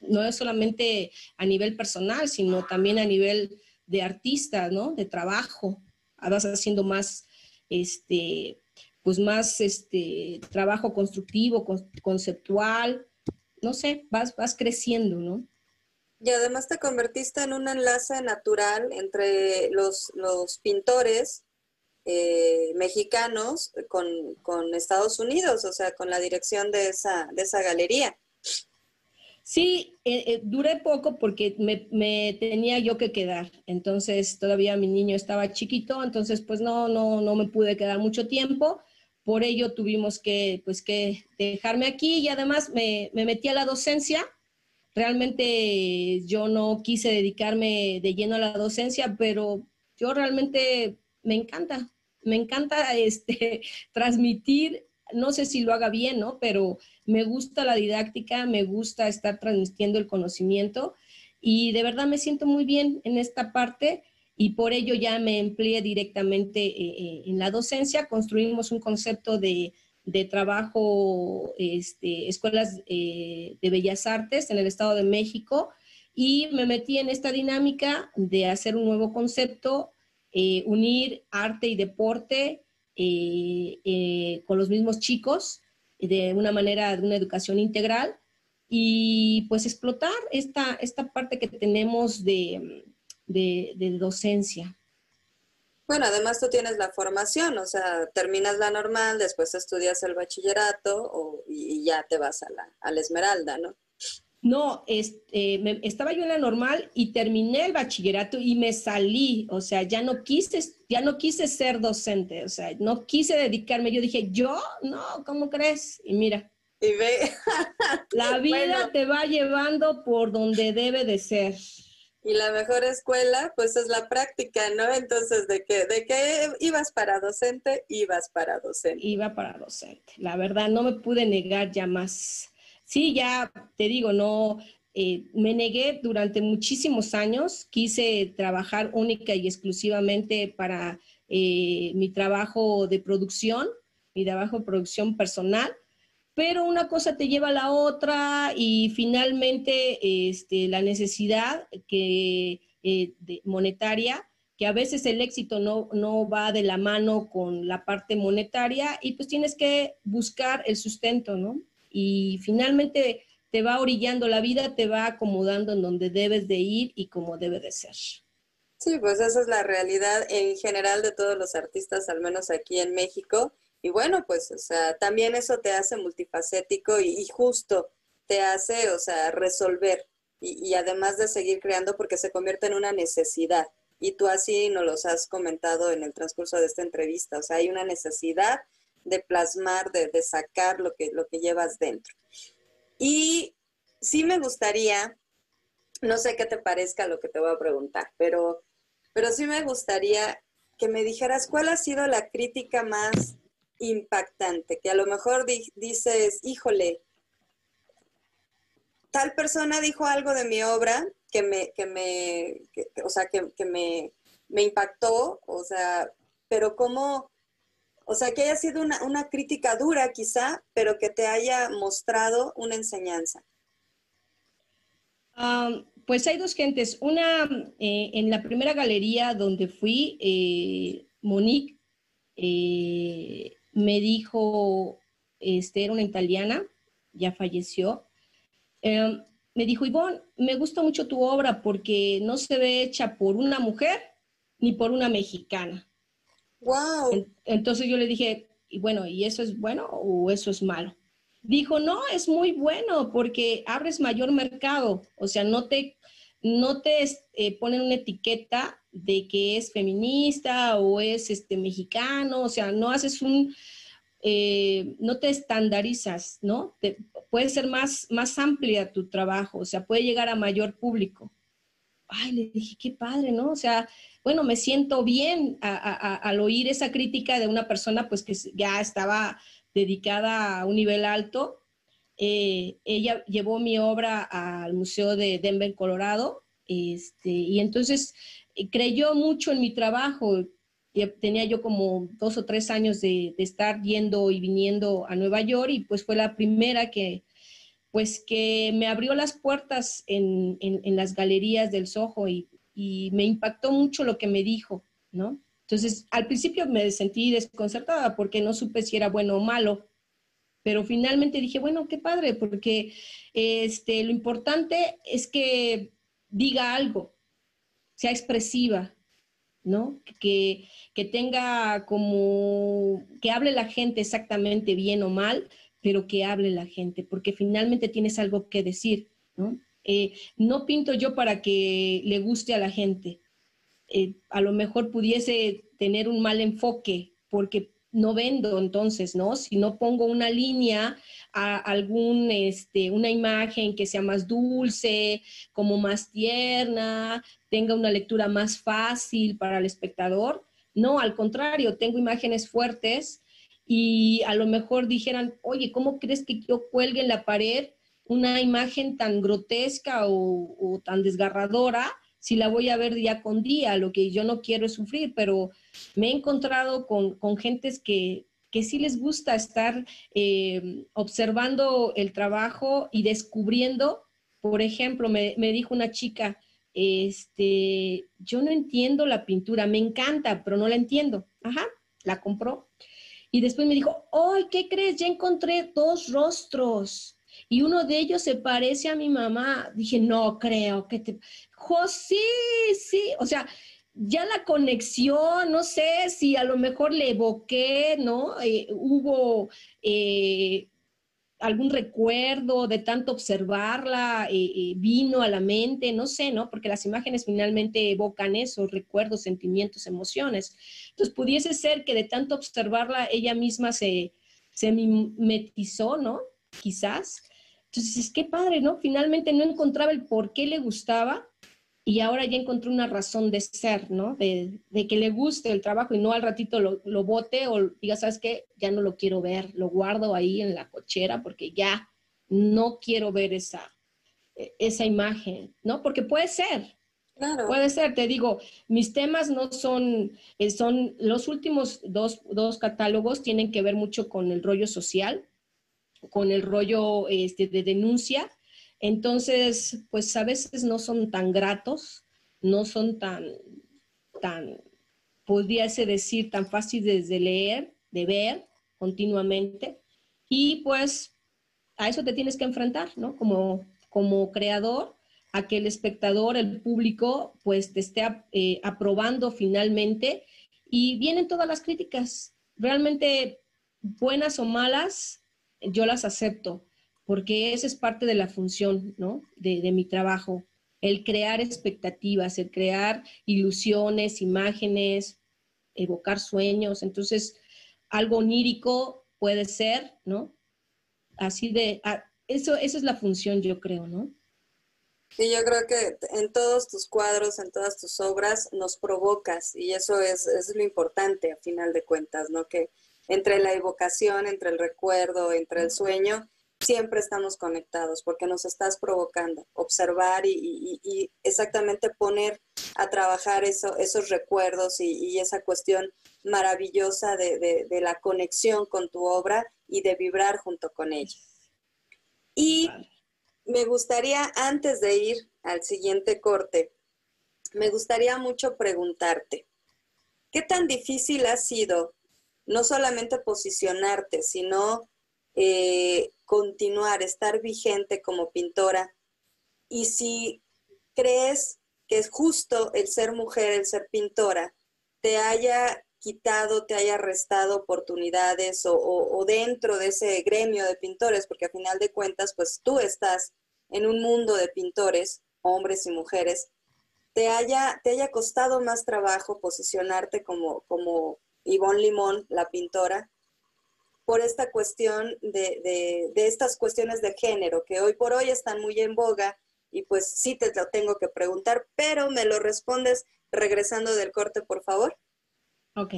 No es solamente a nivel personal, sino también a nivel de artista, ¿no? De trabajo. Vas haciendo más, este, pues más, este, trabajo constructivo, conceptual, no sé, vas, vas creciendo, ¿no? Y además te convertiste en un enlace natural entre los, pintores eh, mexicanos con, Estados Unidos, o sea, con la dirección de esa, de esa galería. Sí, eh, eh, duré poco porque me, tenía yo que quedar. Entonces, todavía mi niño estaba chiquito, entonces pues no, no, no me pude quedar mucho tiempo. Por ello tuvimos que, pues, que dejarme aquí y además me, me metí a la docencia Realmente yo no quise dedicarme de lleno a la docencia, pero yo realmente me encanta, me encanta este, transmitir, no sé si lo haga bien, ¿no? Pero me gusta la didáctica, me gusta estar transmitiendo el conocimiento y de verdad me siento muy bien en esta parte y por ello ya me empleé directamente eh, eh, en la docencia. Construimos un concepto de de trabajo, este, escuelas eh, de bellas artes en el Estado de México y me metí en esta dinámica de hacer un nuevo concepto, eh, unir arte y deporte con los mismos chicos de una manera, de una educación integral y pues explotar esta, esta parte que tenemos de, de, docencia. Bueno, además tú tienes la formación, o sea, terminas la normal, después estudias el bachillerato y, ya te vas a la, a la Esmeralda, ¿no? No, este, estaba yo en la normal y terminé el bachillerato y me salí, o sea, ya no quise, ya no quise ser docente, o sea, no quise dedicarme. Yo dije, yo, no, ¿cómo crees? Y mira. Y ve. la vida te va llevando por donde debe de ser. Y la mejor escuela, pues es la práctica, ¿no? Entonces, ¿de qué, de qué ibas para docente? Ibas para docente. Iba para docente. La verdad, no me pude negar ya más Sí, ya te digo, no, eh, me negué durante muchísimos años, quise trabajar única y exclusivamente para eh, mi trabajo de producción, mi trabajo de producción personal, pero una cosa te lleva a la otra y finalmente este, la necesidad eh, monetaria, que a veces el éxito no, no va de la mano con la parte monetaria y pues tienes que buscar el sustento, ¿no? Y finalmente te va orillando la vida, te va acomodando en donde debes de ir y como debe de ser. Sí, pues esa es la realidad en general de todos los artistas, al menos aquí en México. Y bueno, pues, o sea, también eso te hace multifacético y, justo te hace, o sea, resolver y, y, además de seguir creando porque se convierte en una necesidad. Y tú así nos los has comentado en el transcurso de esta entrevista. O sea, hay una necesidad de plasmar, de, sacar lo que, lo que llevas dentro. Y sí me gustaría, no sé qué te parezca lo que te voy a preguntar, pero, pero sí me gustaría que me dijeras cuál ha sido la crítica más impactante, que a lo mejor dices, híjole, tal persona dijo algo de mi obra que me, que me, o sea, que, que me, me impactó, o sea, pero cómo, o sea, que haya sido una, crítica dura quizá, pero que te haya mostrado una enseñanza. pues hay dos gentes. Una, eh, en la primera galería donde fui, eh, Monique eh, me dijo, este, era una italiana, ya falleció, em, me dijo, Ivonne, me gusta mucho tu obra porque no se ve hecha por una mujer ni por una mexicana. Wow. Entonces yo le dije, y bueno, ¿y eso es bueno o eso es malo? Dijo, no, es muy bueno porque abres mayor mercado, o sea, no te, no te eh, ponen una etiqueta de que es feminista o es este, mexicano, o sea, no haces un, eh, no te estandarizas, ¿no? puede ser más, más amplia tu trabajo, o sea, puede llegar a mayor público. Ay, le dije, qué padre, ¿no? O sea, bueno, me siento bien al oír esa crítica de una persona pues que ya estaba dedicada a un nivel alto. Eh, ella llevó mi obra al Museo de Denver, Colorado, este, y entonces eh, creyó mucho en mi trabajo. Tenía yo como dos o tres años de, estar yendo y viniendo a Nueva York y pues fue la primera que, pues que me abrió las puertas en, en las galerías del Soho y y me impactó mucho lo que me dijo, ¿no? Entonces, al principio me sentí desconcertada porque no supe si era bueno o malo, pero finalmente dije, bueno, qué padre, porque este, lo importante es que diga algo, sea expresiva, ¿no? Que, que tenga como, que hable la gente exactamente bien o mal, pero que hable la gente, porque finalmente tienes algo que decir, ¿no? Eh, no pinto yo para que le guste a la gente. Eh, a lo mejor pudiese tener un mal enfoque porque no vendo entonces, ¿no? Si no pongo una línea a algún, este, una imagen que sea más dulce, como más tierna, tenga una lectura más fácil para el espectador. No, al contrario, tengo imágenes fuertes y a lo mejor dijeran, oye, ¿cómo crees que yo cuelgue en la pared una imagen tan grotesca o, tan desgarradora si la voy a ver día con día. Lo que yo no quiero es sufrir, pero me he encontrado con, con gentes que, que sí les gusta estar eh, observando el trabajo y descubriendo. Por ejemplo, me, me, dijo una chica, este, yo no entiendo la pintura, me encanta, pero no la entiendo. Ajá, la compró. Y después me dijo, ¡ay, qué crees! Ya encontré dos rostros y uno de ellos se parece a mi mamá. Dije, no creo que te... Jo, sí, sí, o sea, ya la conexión, no sé si a lo mejor le evoqué, ¿no? Eh, hubo eh, algún recuerdo de tanto observarla, eh, vino a la mente, no sé, ¿no? Porque las imágenes finalmente evocan esos recuerdos, sentimientos, emociones. Entonces, pudiese ser que de tanto observarla, ella misma se, se mimetizó, ¿no? Quizás. Entonces, es que padre, ¿no? Finalmente no encontraba el por qué le gustaba y ahora ya encontré una razón de ser, ¿no? De, que le guste el trabajo y no al ratito lo, lo, bote o diga, ¿sabes qué? Ya no lo quiero ver, lo guardo ahí en la cochera porque ya no quiero ver esa, e, esa imagen, ¿no? Porque puede ser, Claro. Puede ser, te digo, mis temas no son, eh, son los últimos dos, dos, catálogos tienen que ver mucho con el rollo social, con el rollo este, de denuncia. Entonces, pues a veces no son tan gratos, no son tan, tan, pudiese decir, tan fáciles de leer, de ver continuamente. Y pues a eso te tienes que enfrentar, ¿no? Como, como creador, a que el espectador, el público, pues te esté eh, aprobando finalmente. Y vienen todas las críticas, realmente buenas o malas, yo las acepto, porque esa es parte de la función, ¿no? De, mi trabajo, el crear expectativas, el crear ilusiones, imágenes, evocar sueños. Entonces, algo onírico puede ser, ¿no? Así de, eso, esa es la función, yo creo, ¿no? Y yo creo que en todos tus cuadros, en todas tus obras, nos provocas y eso es, es lo importante a final de cuentas, ¿no? Que, entre la evocación, entre el recuerdo, entre el sueño, siempre estamos conectados porque nos estás provocando, observar y, exactamente poner a trabajar eso, esos recuerdos y, esa cuestión maravillosa de, de, la conexión con tu obra y de vibrar junto con ella. Y me gustaría, antes de ir al siguiente corte, me gustaría mucho preguntarte, ¿qué tan difícil ha sido no solamente posicionarte, sino eh, continuar, estar vigente como pintora. Y si crees que es justo el ser mujer, el ser pintora, te haya quitado, te haya restado oportunidades o, dentro de ese gremio de pintores, porque a final de cuentas, pues tú estás en un mundo de pintores, hombres y mujeres, te haya, te haya costado más trabajo posicionarte como, como Ivonne Limón, la pintora, por esta cuestión de, estas cuestiones de género que hoy por hoy están muy en boga y pues sí te lo tengo que preguntar, pero me lo respondes regresando del corte, por favor. Ok.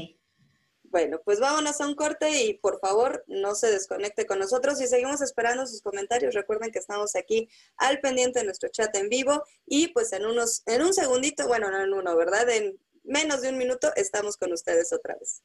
Bueno, pues vámonos a un corte y por favor no se desconecte con nosotros y seguimos esperando sus comentarios. Recuerden que estamos aquí al pendiente de nuestro chat en vivo y pues en unos, en un segundito, bueno, no en uno, ¿verdad? En menos de un minuto estamos con ustedes otra vez.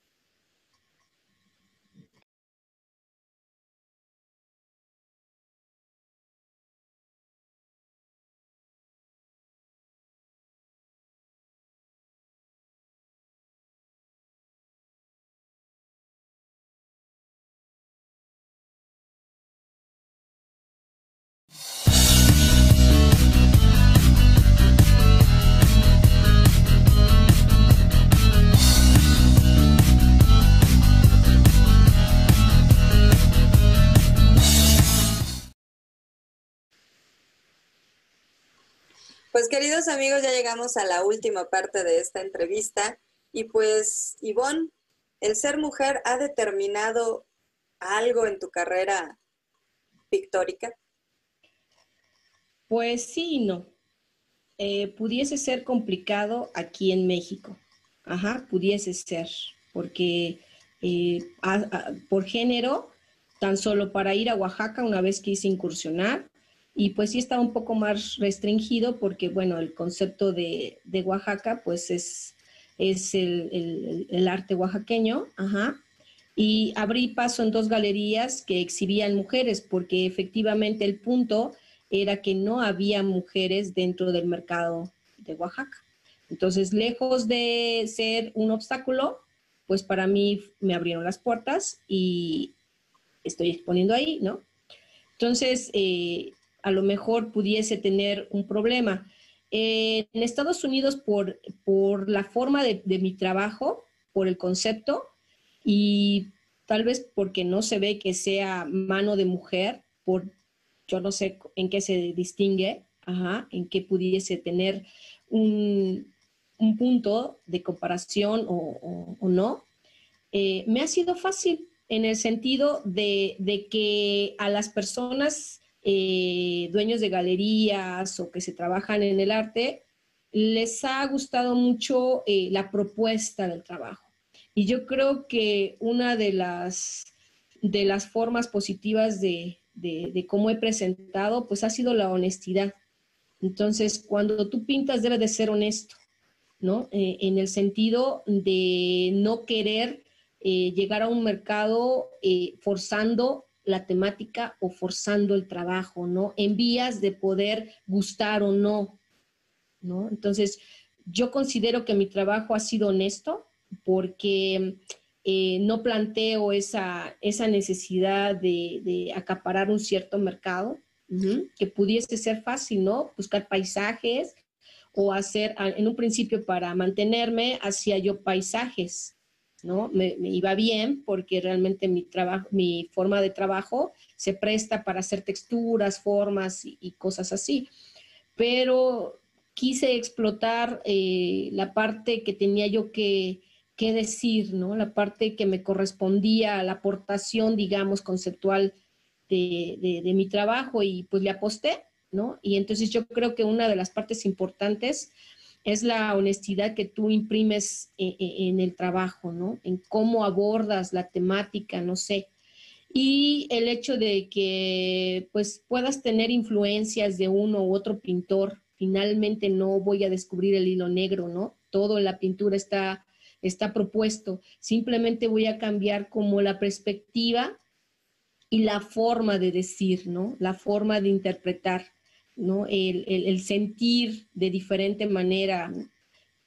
Queridos amigos, ya llegamos a la última parte de esta entrevista y pues Ivonne, ¿el ser mujer ha determinado algo en tu carrera pictórica? Pues sí y no. Eh, pudiese ser complicado aquí en México. Ajá, pudiese ser, porque eh, por género, tan solo para ir a Oaxaca una vez quise incursionar, y pues sí está un poco más restringido porque, bueno, el concepto de, Oaxaca pues es, es el, arte oaxaqueño, ajá, y abrí paso en dos galerías que exhibían mujeres porque efectivamente el punto era que no había mujeres dentro del mercado de Oaxaca. Entonces, lejos de ser un obstáculo, pues para mí me abrieron las puertas y estoy exponiendo ahí, ¿no? Entonces, eh, a lo mejor pudiese tener un problema. en Estados Unidos, por, por la forma de, mi trabajo, por el concepto, y tal vez porque no se ve que sea mano de mujer, por yo no sé en qué se distingue, ajá, en qué pudiese tener un, un punto de comparación o, o, no, eh, me ha sido fácil en el sentido de, de que a las personas eh, dueños de galerías o que se trabajan en el arte, les ha gustado mucho eh, la propuesta del trabajo. Y yo creo que una de las, de las formas positivas de, de, de cómo he presentado, pues ha sido la honestidad. Entonces, cuando tú pintas, debe de ser honesto. ¿no? Eh, en el sentido de no querer eh, llegar a un mercado eh, forzando la temática o forzando el trabajo, ¿no? En vías de poder gustar o no, ¿no? Entonces, yo considero que mi trabajo ha sido honesto porque no planteo esa, esa necesidad de, acaparar un cierto mercado, que pudiese ser fácil, ¿no? Buscar paisajes, o hacer, en un principio para mantenerme, hacía yo paisajes, ¿no? Me, iba bien porque realmente mi trabajo, mi forma de trabajo se presta para hacer texturas, formas y, cosas así. Pero quise explotar eh, la parte que tenía yo que, que, decir, ¿no? La parte que me correspondía a la aportación, digamos, conceptual de, de, de mi trabajo y pues le aposté ¿no? Y entonces yo creo que una de las partes importantes es la honestidad que tú imprimes e, e, en, el trabajo, ¿no? En cómo abordas la temática, no sé. Y el hecho de que pues puedas tener influencias de uno u otro pintor, finalmente no voy a descubrir el hilo negro, ¿no? Todo en la pintura está, está propuesto. Simplemente voy a cambiar como la perspectiva y la forma de decir, ¿no? La forma de interpretar. ¿No? El, sentir de diferente manera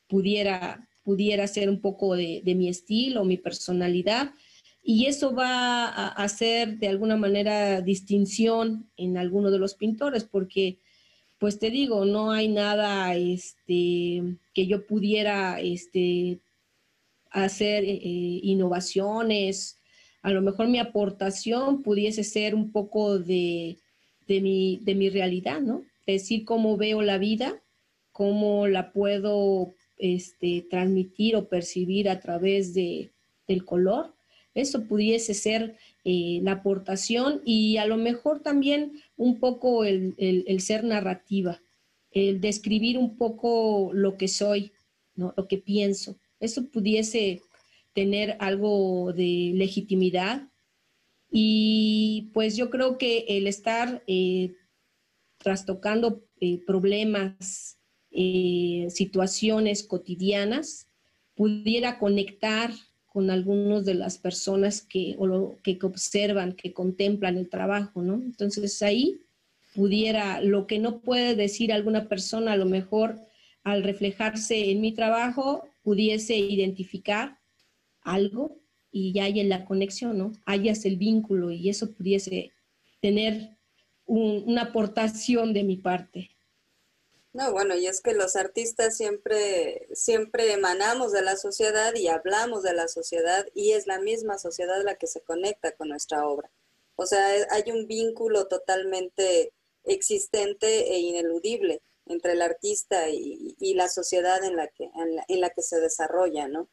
pudiera, pudiera ser un poco de, mi estilo, mi personalidad, y eso va a hacer de alguna manera distinción en alguno de los pintores, porque, pues te digo, no hay nada este, que yo pudiera este, hacer eh, innovaciones, a lo mejor mi aportación pudiese ser un poco de de mi, de mi realidad, ¿no? Decir cómo veo la vida, cómo la puedo este, transmitir o percibir a través de, del color. Eso pudiese ser eh, la aportación y a lo mejor también un poco el, el, ser narrativa, el describir un poco lo que soy, ¿no? lo que pienso. Eso pudiese tener algo de legitimidad y pues yo creo que el estar eh, trastocando eh, problemas, eh, situaciones cotidianas, pudiera conectar con algunas de las personas que, que, observan, que contemplan el trabajo, ¿no? Entonces ahí pudiera, lo que no puede decir alguna persona, a lo mejor al reflejarse en mi trabajo, pudiese identificar algo y ya hay la conexión, ¿no? Hayas el vínculo y eso pudiese tener una aportación de mi parte. No, bueno, y es que los artistas siempre, siempre emanamos de la sociedad y hablamos de la sociedad y es la misma sociedad la que se conecta con nuestra obra. O sea, hay un vínculo totalmente existente e ineludible entre el artista y, la sociedad en la, que, en en la que se desarrolla, ¿no?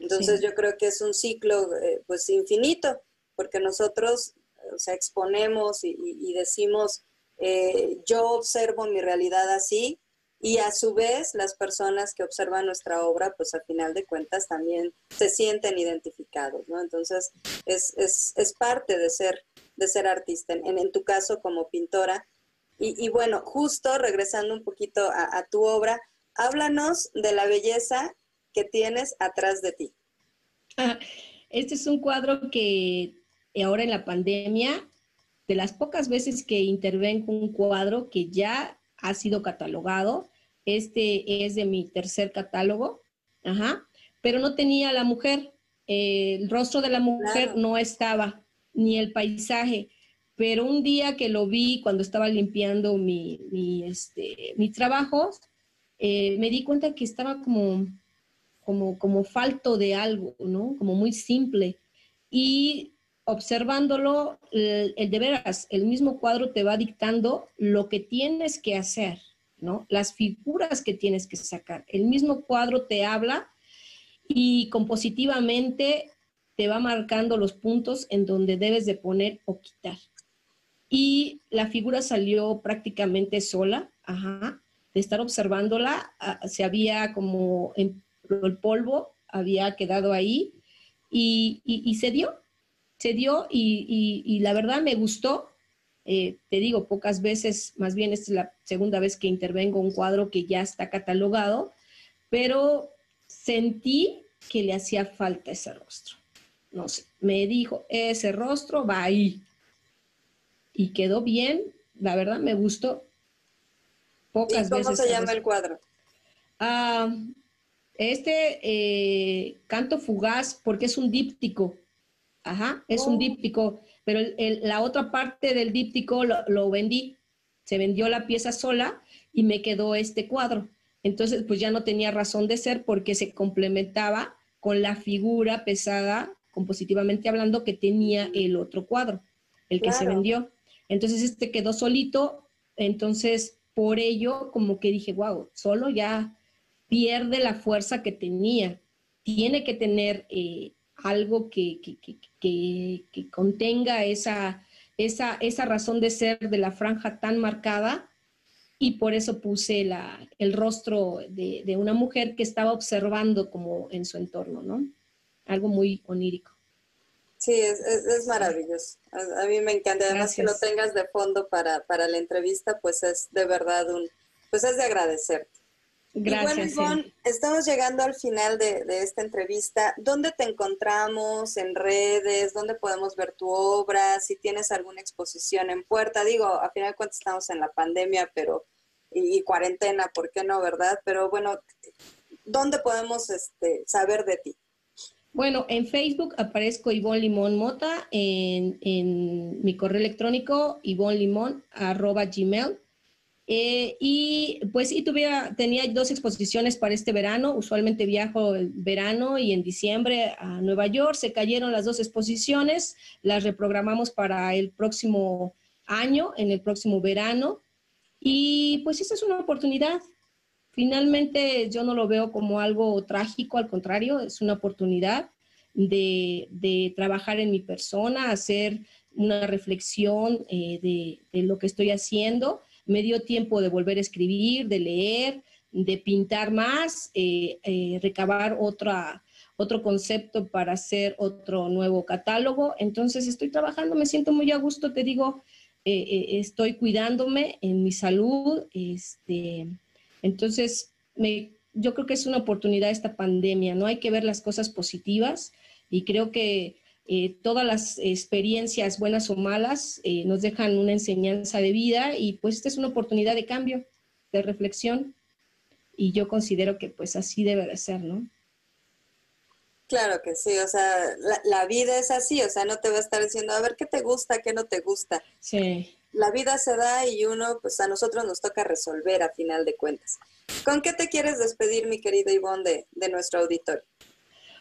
Entonces yo creo que es un ciclo eh, pues infinito, porque nosotros o sea, exponemos y, decimos, eh, yo observo mi realidad así, y a su vez las personas que observan nuestra obra, pues a final de cuentas también se sienten identificados, ¿no? Entonces es, es, es parte de ser, de ser artista, en, en tu caso como pintora. Y, y, bueno, justo regresando un poquito a, a tu obra, háblanos de la belleza que tienes atrás de ti. Este es un cuadro que ahora en la pandemia, de las pocas veces que intervengo un cuadro que ya ha sido catalogado, este es de mi tercer catálogo, ajá, pero no tenía la mujer. el rostro de la mujer no estaba, ni el paisaje. Pero un día que lo vi cuando estaba limpiando mi, mi, este, mis trabajos, eh, me di cuenta que estaba como, como, como falto de algo, ¿no? Como muy simple. Y observándolo, el, de veras, el mismo cuadro te va dictando lo que tienes que hacer, ¿no? Las figuras que tienes que sacar. El mismo cuadro te habla y compositivamente te va marcando los puntos en donde debes de poner o quitar. Y la figura salió prácticamente sola, ajá, de estar observándola, ah, se había como el polvo, había quedado ahí y, se dio, se dio y, la verdad me gustó. Eh, te digo, pocas veces, más bien esta es la segunda vez que intervengo un cuadro que ya está catalogado, pero sentí que le hacía falta ese rostro. No sé, me dijo, ese rostro va ahí. Y quedó bien, la verdad me gustó. Pocas ¿Y cómo se llama el cuadro? Ah, este eh, canto fugaz, porque es un díptico. Ajá, es un oh. díptico. Pero la otra parte del díptico lo vendí. Se vendió la pieza sola y me quedó este cuadro. Entonces, pues ya no tenía razón de ser porque se complementaba con la figura pesada, compositivamente hablando, que tenía el otro cuadro, el que se vendió. Entonces, este quedó solito, entonces, por ello, como que dije, wow, solo ya pierde la fuerza que tenía. Tiene que tener eh, algo que, que, contenga esa, esa, esa razón de ser de la franja tan marcada y por eso puse la, el rostro de, de, una mujer que estaba observando como en su entorno, ¿no? Algo muy onírico. Sí, es, es, maravilloso. A, mí me encanta. Además que lo tengas de fondo para, para, la entrevista, pues es de verdad un, pues es de agradecerte. Gracias. Y bueno, estamos llegando al final de, de, esta entrevista. ¿Dónde te encontramos? ¿En redes? ¿Dónde podemos ver tu obra? Si tienes alguna exposición en puerta. Digo, a final de cuentas estamos en la pandemia, pero y, cuarentena, ¿por qué no, verdad? Pero bueno, ¿dónde podemos este, saber de ti? Bueno, en Facebook aparezco Ivonne Limón Mota, en, en mi correo electrónico gmail. Eh, y pues sí, tenía dos exposiciones para este verano. Usualmente viajo el verano y en diciembre a Nueva York. Se cayeron las dos exposiciones, las reprogramamos para el próximo año, en el próximo verano. Y pues esa es una oportunidad. Finalmente yo no lo veo como algo trágico, al contrario, es una oportunidad de, de trabajar en mi persona, hacer una reflexión eh, de, de, lo que estoy haciendo. Me dio tiempo de volver a escribir, de leer, de pintar más, eh, eh, recabar otra, otro concepto para hacer otro nuevo catálogo. Entonces estoy trabajando, me siento muy a gusto, te digo, eh, estoy cuidándome en mi salud. Este, entonces, me, yo creo que es una oportunidad esta pandemia, ¿no? Hay que ver las cosas positivas y creo que eh, todas las experiencias, buenas o malas, nos dejan una enseñanza de vida y pues esta es una oportunidad de cambio, de reflexión y yo considero que pues así debe de ser, ¿no? Claro que sí, o sea, la, vida es así, o sea, no te va a estar diciendo, a ver qué te gusta, qué no te gusta. Sí. La vida se da y uno, pues a nosotros nos toca resolver a final de cuentas. ¿Con qué te quieres despedir, mi querida Ivonne, de, de nuestro auditorio?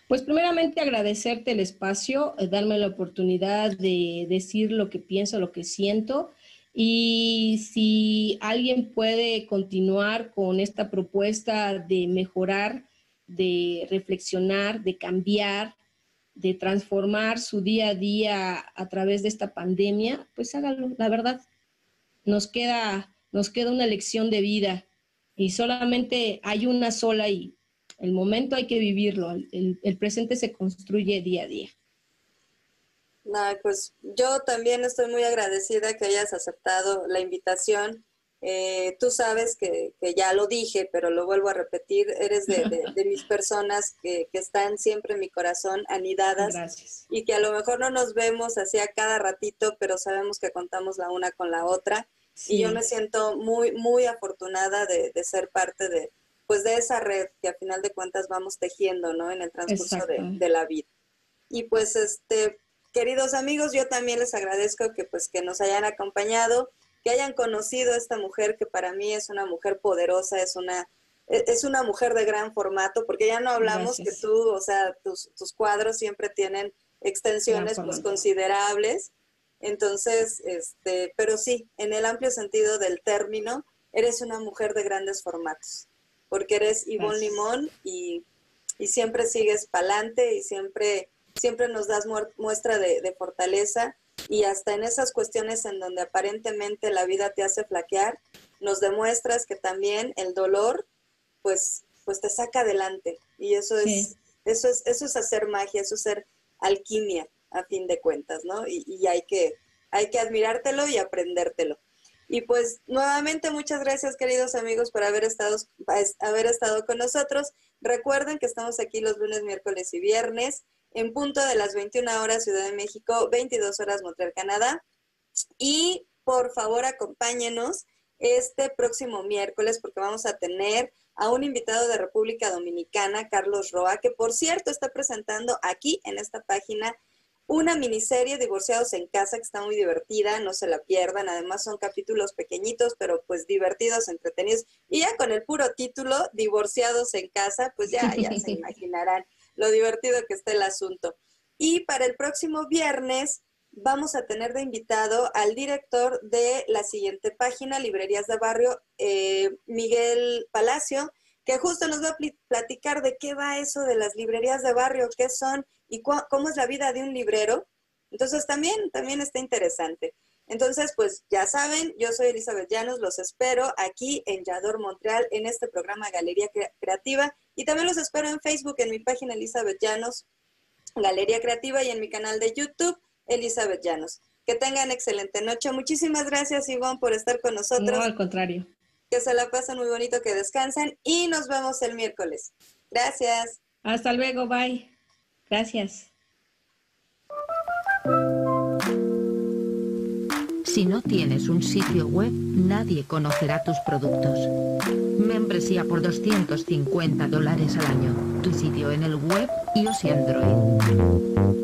Pues primeramente agradecerte el espacio, eh, darme la oportunidad de decir lo que pienso, lo que siento. Y si alguien puede continuar con esta propuesta de mejorar de reflexionar, de cambiar, de transformar su día a día a través de esta pandemia, pues hágalo, la verdad. Nos queda, nos queda una lección de vida y solamente hay una sola y el momento hay que vivirlo, el, el presente se construye día a día. pues yo también estoy muy agradecida que hayas aceptado la invitación eh, tú sabes que, ya lo dije, pero lo vuelvo a repetir, eres de, mis personas que, están siempre en mi corazón anidadas y que a lo mejor no nos vemos así a cada ratito, pero sabemos que contamos la una con la otra. Y yo me siento muy, muy afortunada de, ser parte de, pues de esa red que a final de cuentas vamos tejiendo, ¿no? En el transcurso de, la vida. Y pues, este, queridos amigos, yo también les agradezco que pues que nos hayan acompañado, que hayan conocido a esta mujer que para mí es una mujer poderosa, es una e, es una mujer de gran formato, porque ya no hablamos que tú, o sea, tus, tus cuadros siempre tienen extensiones pues considerables. Entonces, este, pero sí, en el amplio sentido del término, eres una mujer de grandes formatos, porque eres Ivonne Limón y, y, siempre sigues pa'lante y siempre, siempre nos das muestra de, de, fortaleza y hasta en esas cuestiones en donde aparentemente la vida te hace flaquear, nos demuestras que también el dolor, pues, pues te saca adelante y eso es, eso es, eso es hacer magia, eso es ser alquimia a fin de cuentas, ¿no? Y, y hay que, hay que admirártelo y aprendértelo. Y pues nuevamente muchas gracias queridos amigos por haber estado, haber estado con nosotros. Recuerden que estamos aquí los lunes, miércoles y viernes en punto de las 21 horas Ciudad de México, 22 horas Montreal, Canadá. Y por favor acompáñenos este próximo miércoles porque vamos a tener a un invitado de República Dominicana, Carlos Roa, que por cierto está presentando aquí en esta página una miniserie Divorciados en Casa que está muy divertida, no se la pierdan. Además son capítulos pequeñitos, pero pues divertidos, entretenidos. Y ya con el puro título, Divorciados en Casa, pues ya, ya se imaginarán lo divertido que está el asunto. Y para el próximo viernes vamos a tener de invitado al director de la siguiente página, Librerías de Barrio, eh, Miguel Palacio, que justo nos va a platicar de qué va eso de las librerías de barrio, qué son y cómo es la vida de un librero. Entonces también, también está interesante. Entonces, pues ya saben, yo soy Elizabeth Llanos, los espero aquí en Yador Montreal en este programa Galería Creativa y también los espero en Facebook en mi página Elizabeth Llanos, Galería Creativa y en mi canal de YouTube Elizabeth Llanos. Que tengan excelente noche. Muchísimas gracias, Ivonne, por estar con nosotros. No, al contrario. Que se la pasen muy bonito, que descansen y nos vemos el miércoles. Gracias. Hasta luego, bye. Gracias. Si no tienes un sitio web, nadie conocerá tus productos. Membresía por 250 dólares al año. Tu sitio en el web, iOS y Android.